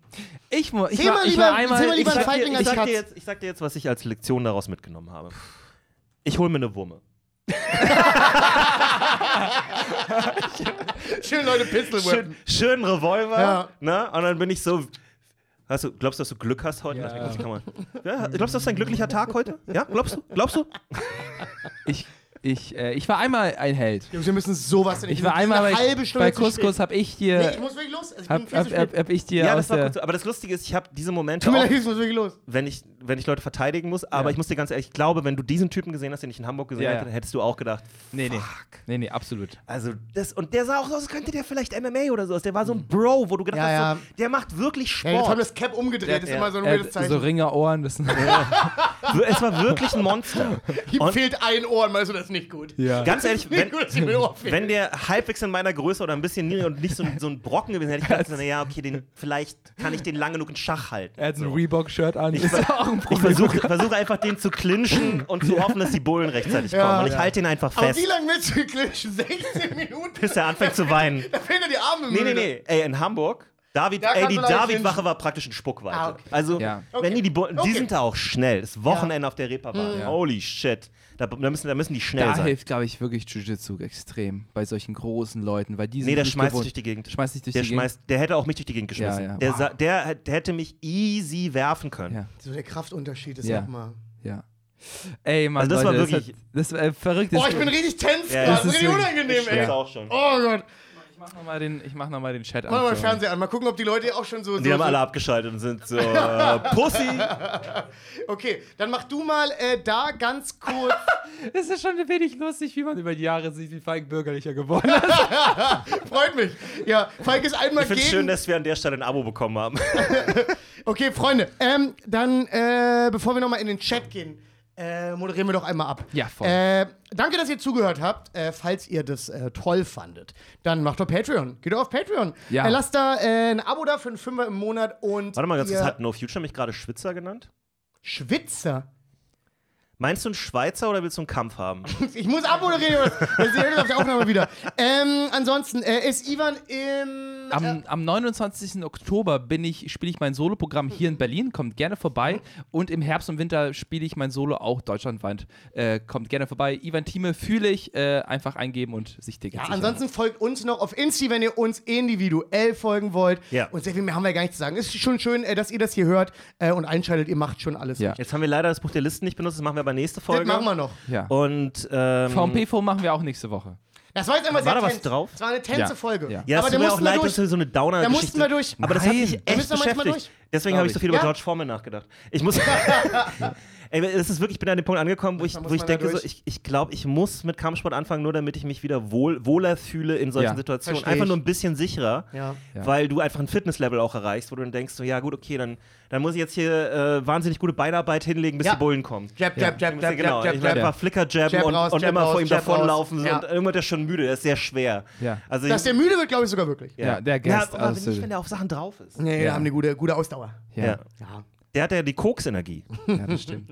Ich, ich, war, ich lieber- war einmal, seh mal lieber ich, sag, dir, Feigling ich, als sag dir jetzt, ich sag dir jetzt, was ich als Lektion daraus mitgenommen habe. Ich hole mir eine Wumme. Schön Leute Pistol Schön, schön Revolver. Ja. Ne? Und dann bin ich so. Hast du, glaubst du, dass du Glück hast heute? Ja. Ja, glaubst du, das ist ein glücklicher Tag heute? Ja, glaubst du? Glaubst du? ich, ich, äh, ich war einmal ein Held. Jungs, wir müssen sowas denn Ich war einmal eine bei, halbe Stunde bei Couscous, spät. hab ich dir, Nee, ich muss wirklich los. Also ich bin hab, viel hab, zu hab, hab ich dir Ja, aus das war so. Aber das Lustige ist, ich habe diese Momente Tut mir auch, leid, ich muss wirklich los. wenn ich, wenn ich Leute verteidigen muss. Aber Ja. ich muss dir ganz ehrlich, ich glaube, wenn du diesen Typen gesehen hast, den ich in Hamburg gesehen Ja, hätte, hättest du auch gedacht, nee, nee, nee, nee, absolut. Also, das, und der sah auch so aus, als könnte der vielleicht MMA oder so aus. Der war so ein Bro, wo du gedacht Ja, hast, ja. So, der macht wirklich Ja, jetzt haben Sport. das Cap umgedreht, ist Er- immer so ein hat Zeichen. So Ringerohren, das Wir- es war wirklich ein Monster. Ihm fehlt ein Ohr, meinst du, das ist nicht gut. Ja. ganz ehrlich, wenn, ein wenn der halbwegs in meiner Größe oder ein bisschen niedriger und nicht so, ein- so ein Brocken gewesen wäre, hätte ich gedacht, na ja, okay, den, vielleicht kann ich den lang genug in Schach halten. Er hat ein So. Reebok-Shirt an. Ich ist ver- auch ein Ich versuche versuch einfach, den zu clinchen und zu hoffen, dass die Bullen rechtzeitig Ja. kommen. Und ich Ja. halte ihn einfach Aber fest, wie lange willst du clinchen? 16 Minuten? bis er anfängt zu weinen. Da fehlen dir die Arme im Nee, nee, nee. Ey, in Hamburg, David, Da ey, die David-Wache war praktisch in Spuckweite. Ah, okay. Also, Ja. wenn Okay. die, die, Bullen, die Okay. sind da auch schnell. Das Wochenende auf der Reeperbahn. Ja. Holy shit. Da, da, müssen, da müssen die schnell Da sein. hilft, glaube ich, wirklich Jiu-Jitsu extrem bei solchen großen Leuten, weil die sind Nee, der nicht schmeißt dich gewohnt. durch die Gegend. Schmeißt dich durch der, die Gegend. schmeißt, der hätte auch mich durch die Gegend geschmissen. Ja, ja. Der, sa- der, der hätte mich easy werfen können. Ja, So der Kraftunterschied ist Ja. nochmal. ja. Ey, Mann, Also das war Leute, wirklich- Das, hat, das war äh, verrückt. Oh, Das- ich bin richtig tense Ja, das Das ist richtig unangenehm, Ich ey. auch schon. Oh Gott. Ich mach nochmal den, ich mach noch mal den Chat Mach mal an. Fernseher an. Mal gucken, ob die Leute auch schon so. Die so, haben so alle abgeschaltet und sind so, äh, Pussy. Okay, dann mach du mal äh, da ganz kurz. Es ist schon ein wenig lustig, wie man über die Jahre sieht, wie Falk bürgerlicher geworden ist. Freut mich. Ja, Falk ist einmal Ich finde es gegen. schön, dass wir an der Stelle ein Abo bekommen haben. Okay, Freunde, ähm, dann, äh, bevor wir nochmal in den Chat gehen, äh, moderieren wir doch einmal ab. Ja, voll. Äh, danke, dass ihr zugehört habt. Äh, falls ihr das äh, toll fandet, dann macht doch Patreon. Geht doch auf Patreon. Ja. Äh, lasst da äh, ein Abo da für einen Fünfer im Monat und. Warte mal ganz kurz, hat No Future mich gerade Schwitzer genannt? Schwitzer. Meinst du einen Schweizer oder willst du einen Kampf haben? Ich muss abmoderieren. Das ihr auf der Aufnahme wieder. Ähm, ansonsten äh, ist Ivan im. Am, äh, am 29. Oktober bin ich, spiele ich mein Soloprogramm hier in Berlin, kommt gerne vorbei. Und im Herbst und Winter spiele ich mein Solo auch deutschlandweit. Äh, kommt gerne vorbei. Ivan Thieme fühle ich, äh, einfach eingeben und sich Tickets ja, ansonsten folgt uns noch auf Insti, wenn ihr uns individuell folgen wollt. Ja. Und sehr viel mehr haben wir gar nicht zu sagen. Ist schon schön, äh, dass ihr das hier hört äh, und einschaltet. Ihr macht schon alles. Ja. richtig. Jetzt haben wir leider das Buch der Listen nicht benutzt, das machen wir aber nächste Das Folge. machen wir noch. Ja. Und ähm, VMP-Film machen wir auch nächste Woche. Das war jetzt einfach War sehr da was tense. drauf? Das war eine tense Ja. Folge. Ja. ja, aber es da tut mir auch mussten wir leid, durch. dass wir so eine downer Da mussten wir durch. Aber das hat Nein. mich Da echt müssen wir manchmal beschäftigt. durch. Deswegen habe ich so viel über. George Foreman nachgedacht. Ich muss. Ey, es ist wirklich, ich bin an dem Punkt angekommen, wo ich, wo ich denke, so, ich, ich glaube, ich muss mit Kampfsport anfangen, nur damit ich mich wieder wohl, wohler fühle in solchen Ja. Situationen. Einfach ich. nur ein bisschen sicherer, Ja. Weil du einfach ein Fitnesslevel auch erreichst, wo du dann denkst, so, ja gut, okay, dann, dann muss ich jetzt hier äh, wahnsinnig gute Beinarbeit hinlegen, bis Ja. die Bullen kommen. Jab, Ja. jab, jab, jab, muss- genau, jab, jab, jab. einfach Flicker jabben Jab und, raus, und Jab immer raus, vor ihm Jab davonlaufen. Und irgendwann ist er schon müde, das ist sehr schwer. Ja. Also Dass ich, der müde wird, glaube ich sogar wirklich. Ja, der Guest. ja, aber also, nicht, wenn der auf Sachen drauf ist. Nee, Ja. haben eine gute, gute Ausdauer. ja. Der hat ja die Koks-Energie. ja, das stimmt.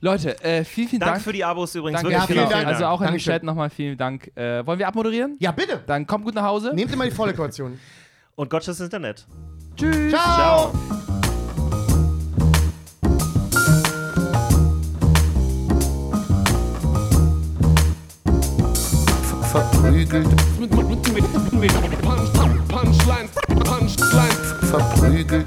Leute, äh, vielen, vielen Danke Dank. für die Abos übrigens. Danke, wirklich Ja, vielen genau. Dank. Also auch in den. Chat nochmal vielen Dank. Äh, wollen wir abmoderieren? Ja, bitte. Dann kommt gut nach Hause. Nehmt immer die volle Kaution. Und Gott das Internet. Tschüss. Ciao. verprügelt, Mit, mit, mit, mit, mit Punch, Punchline, Punchline, verprügelt,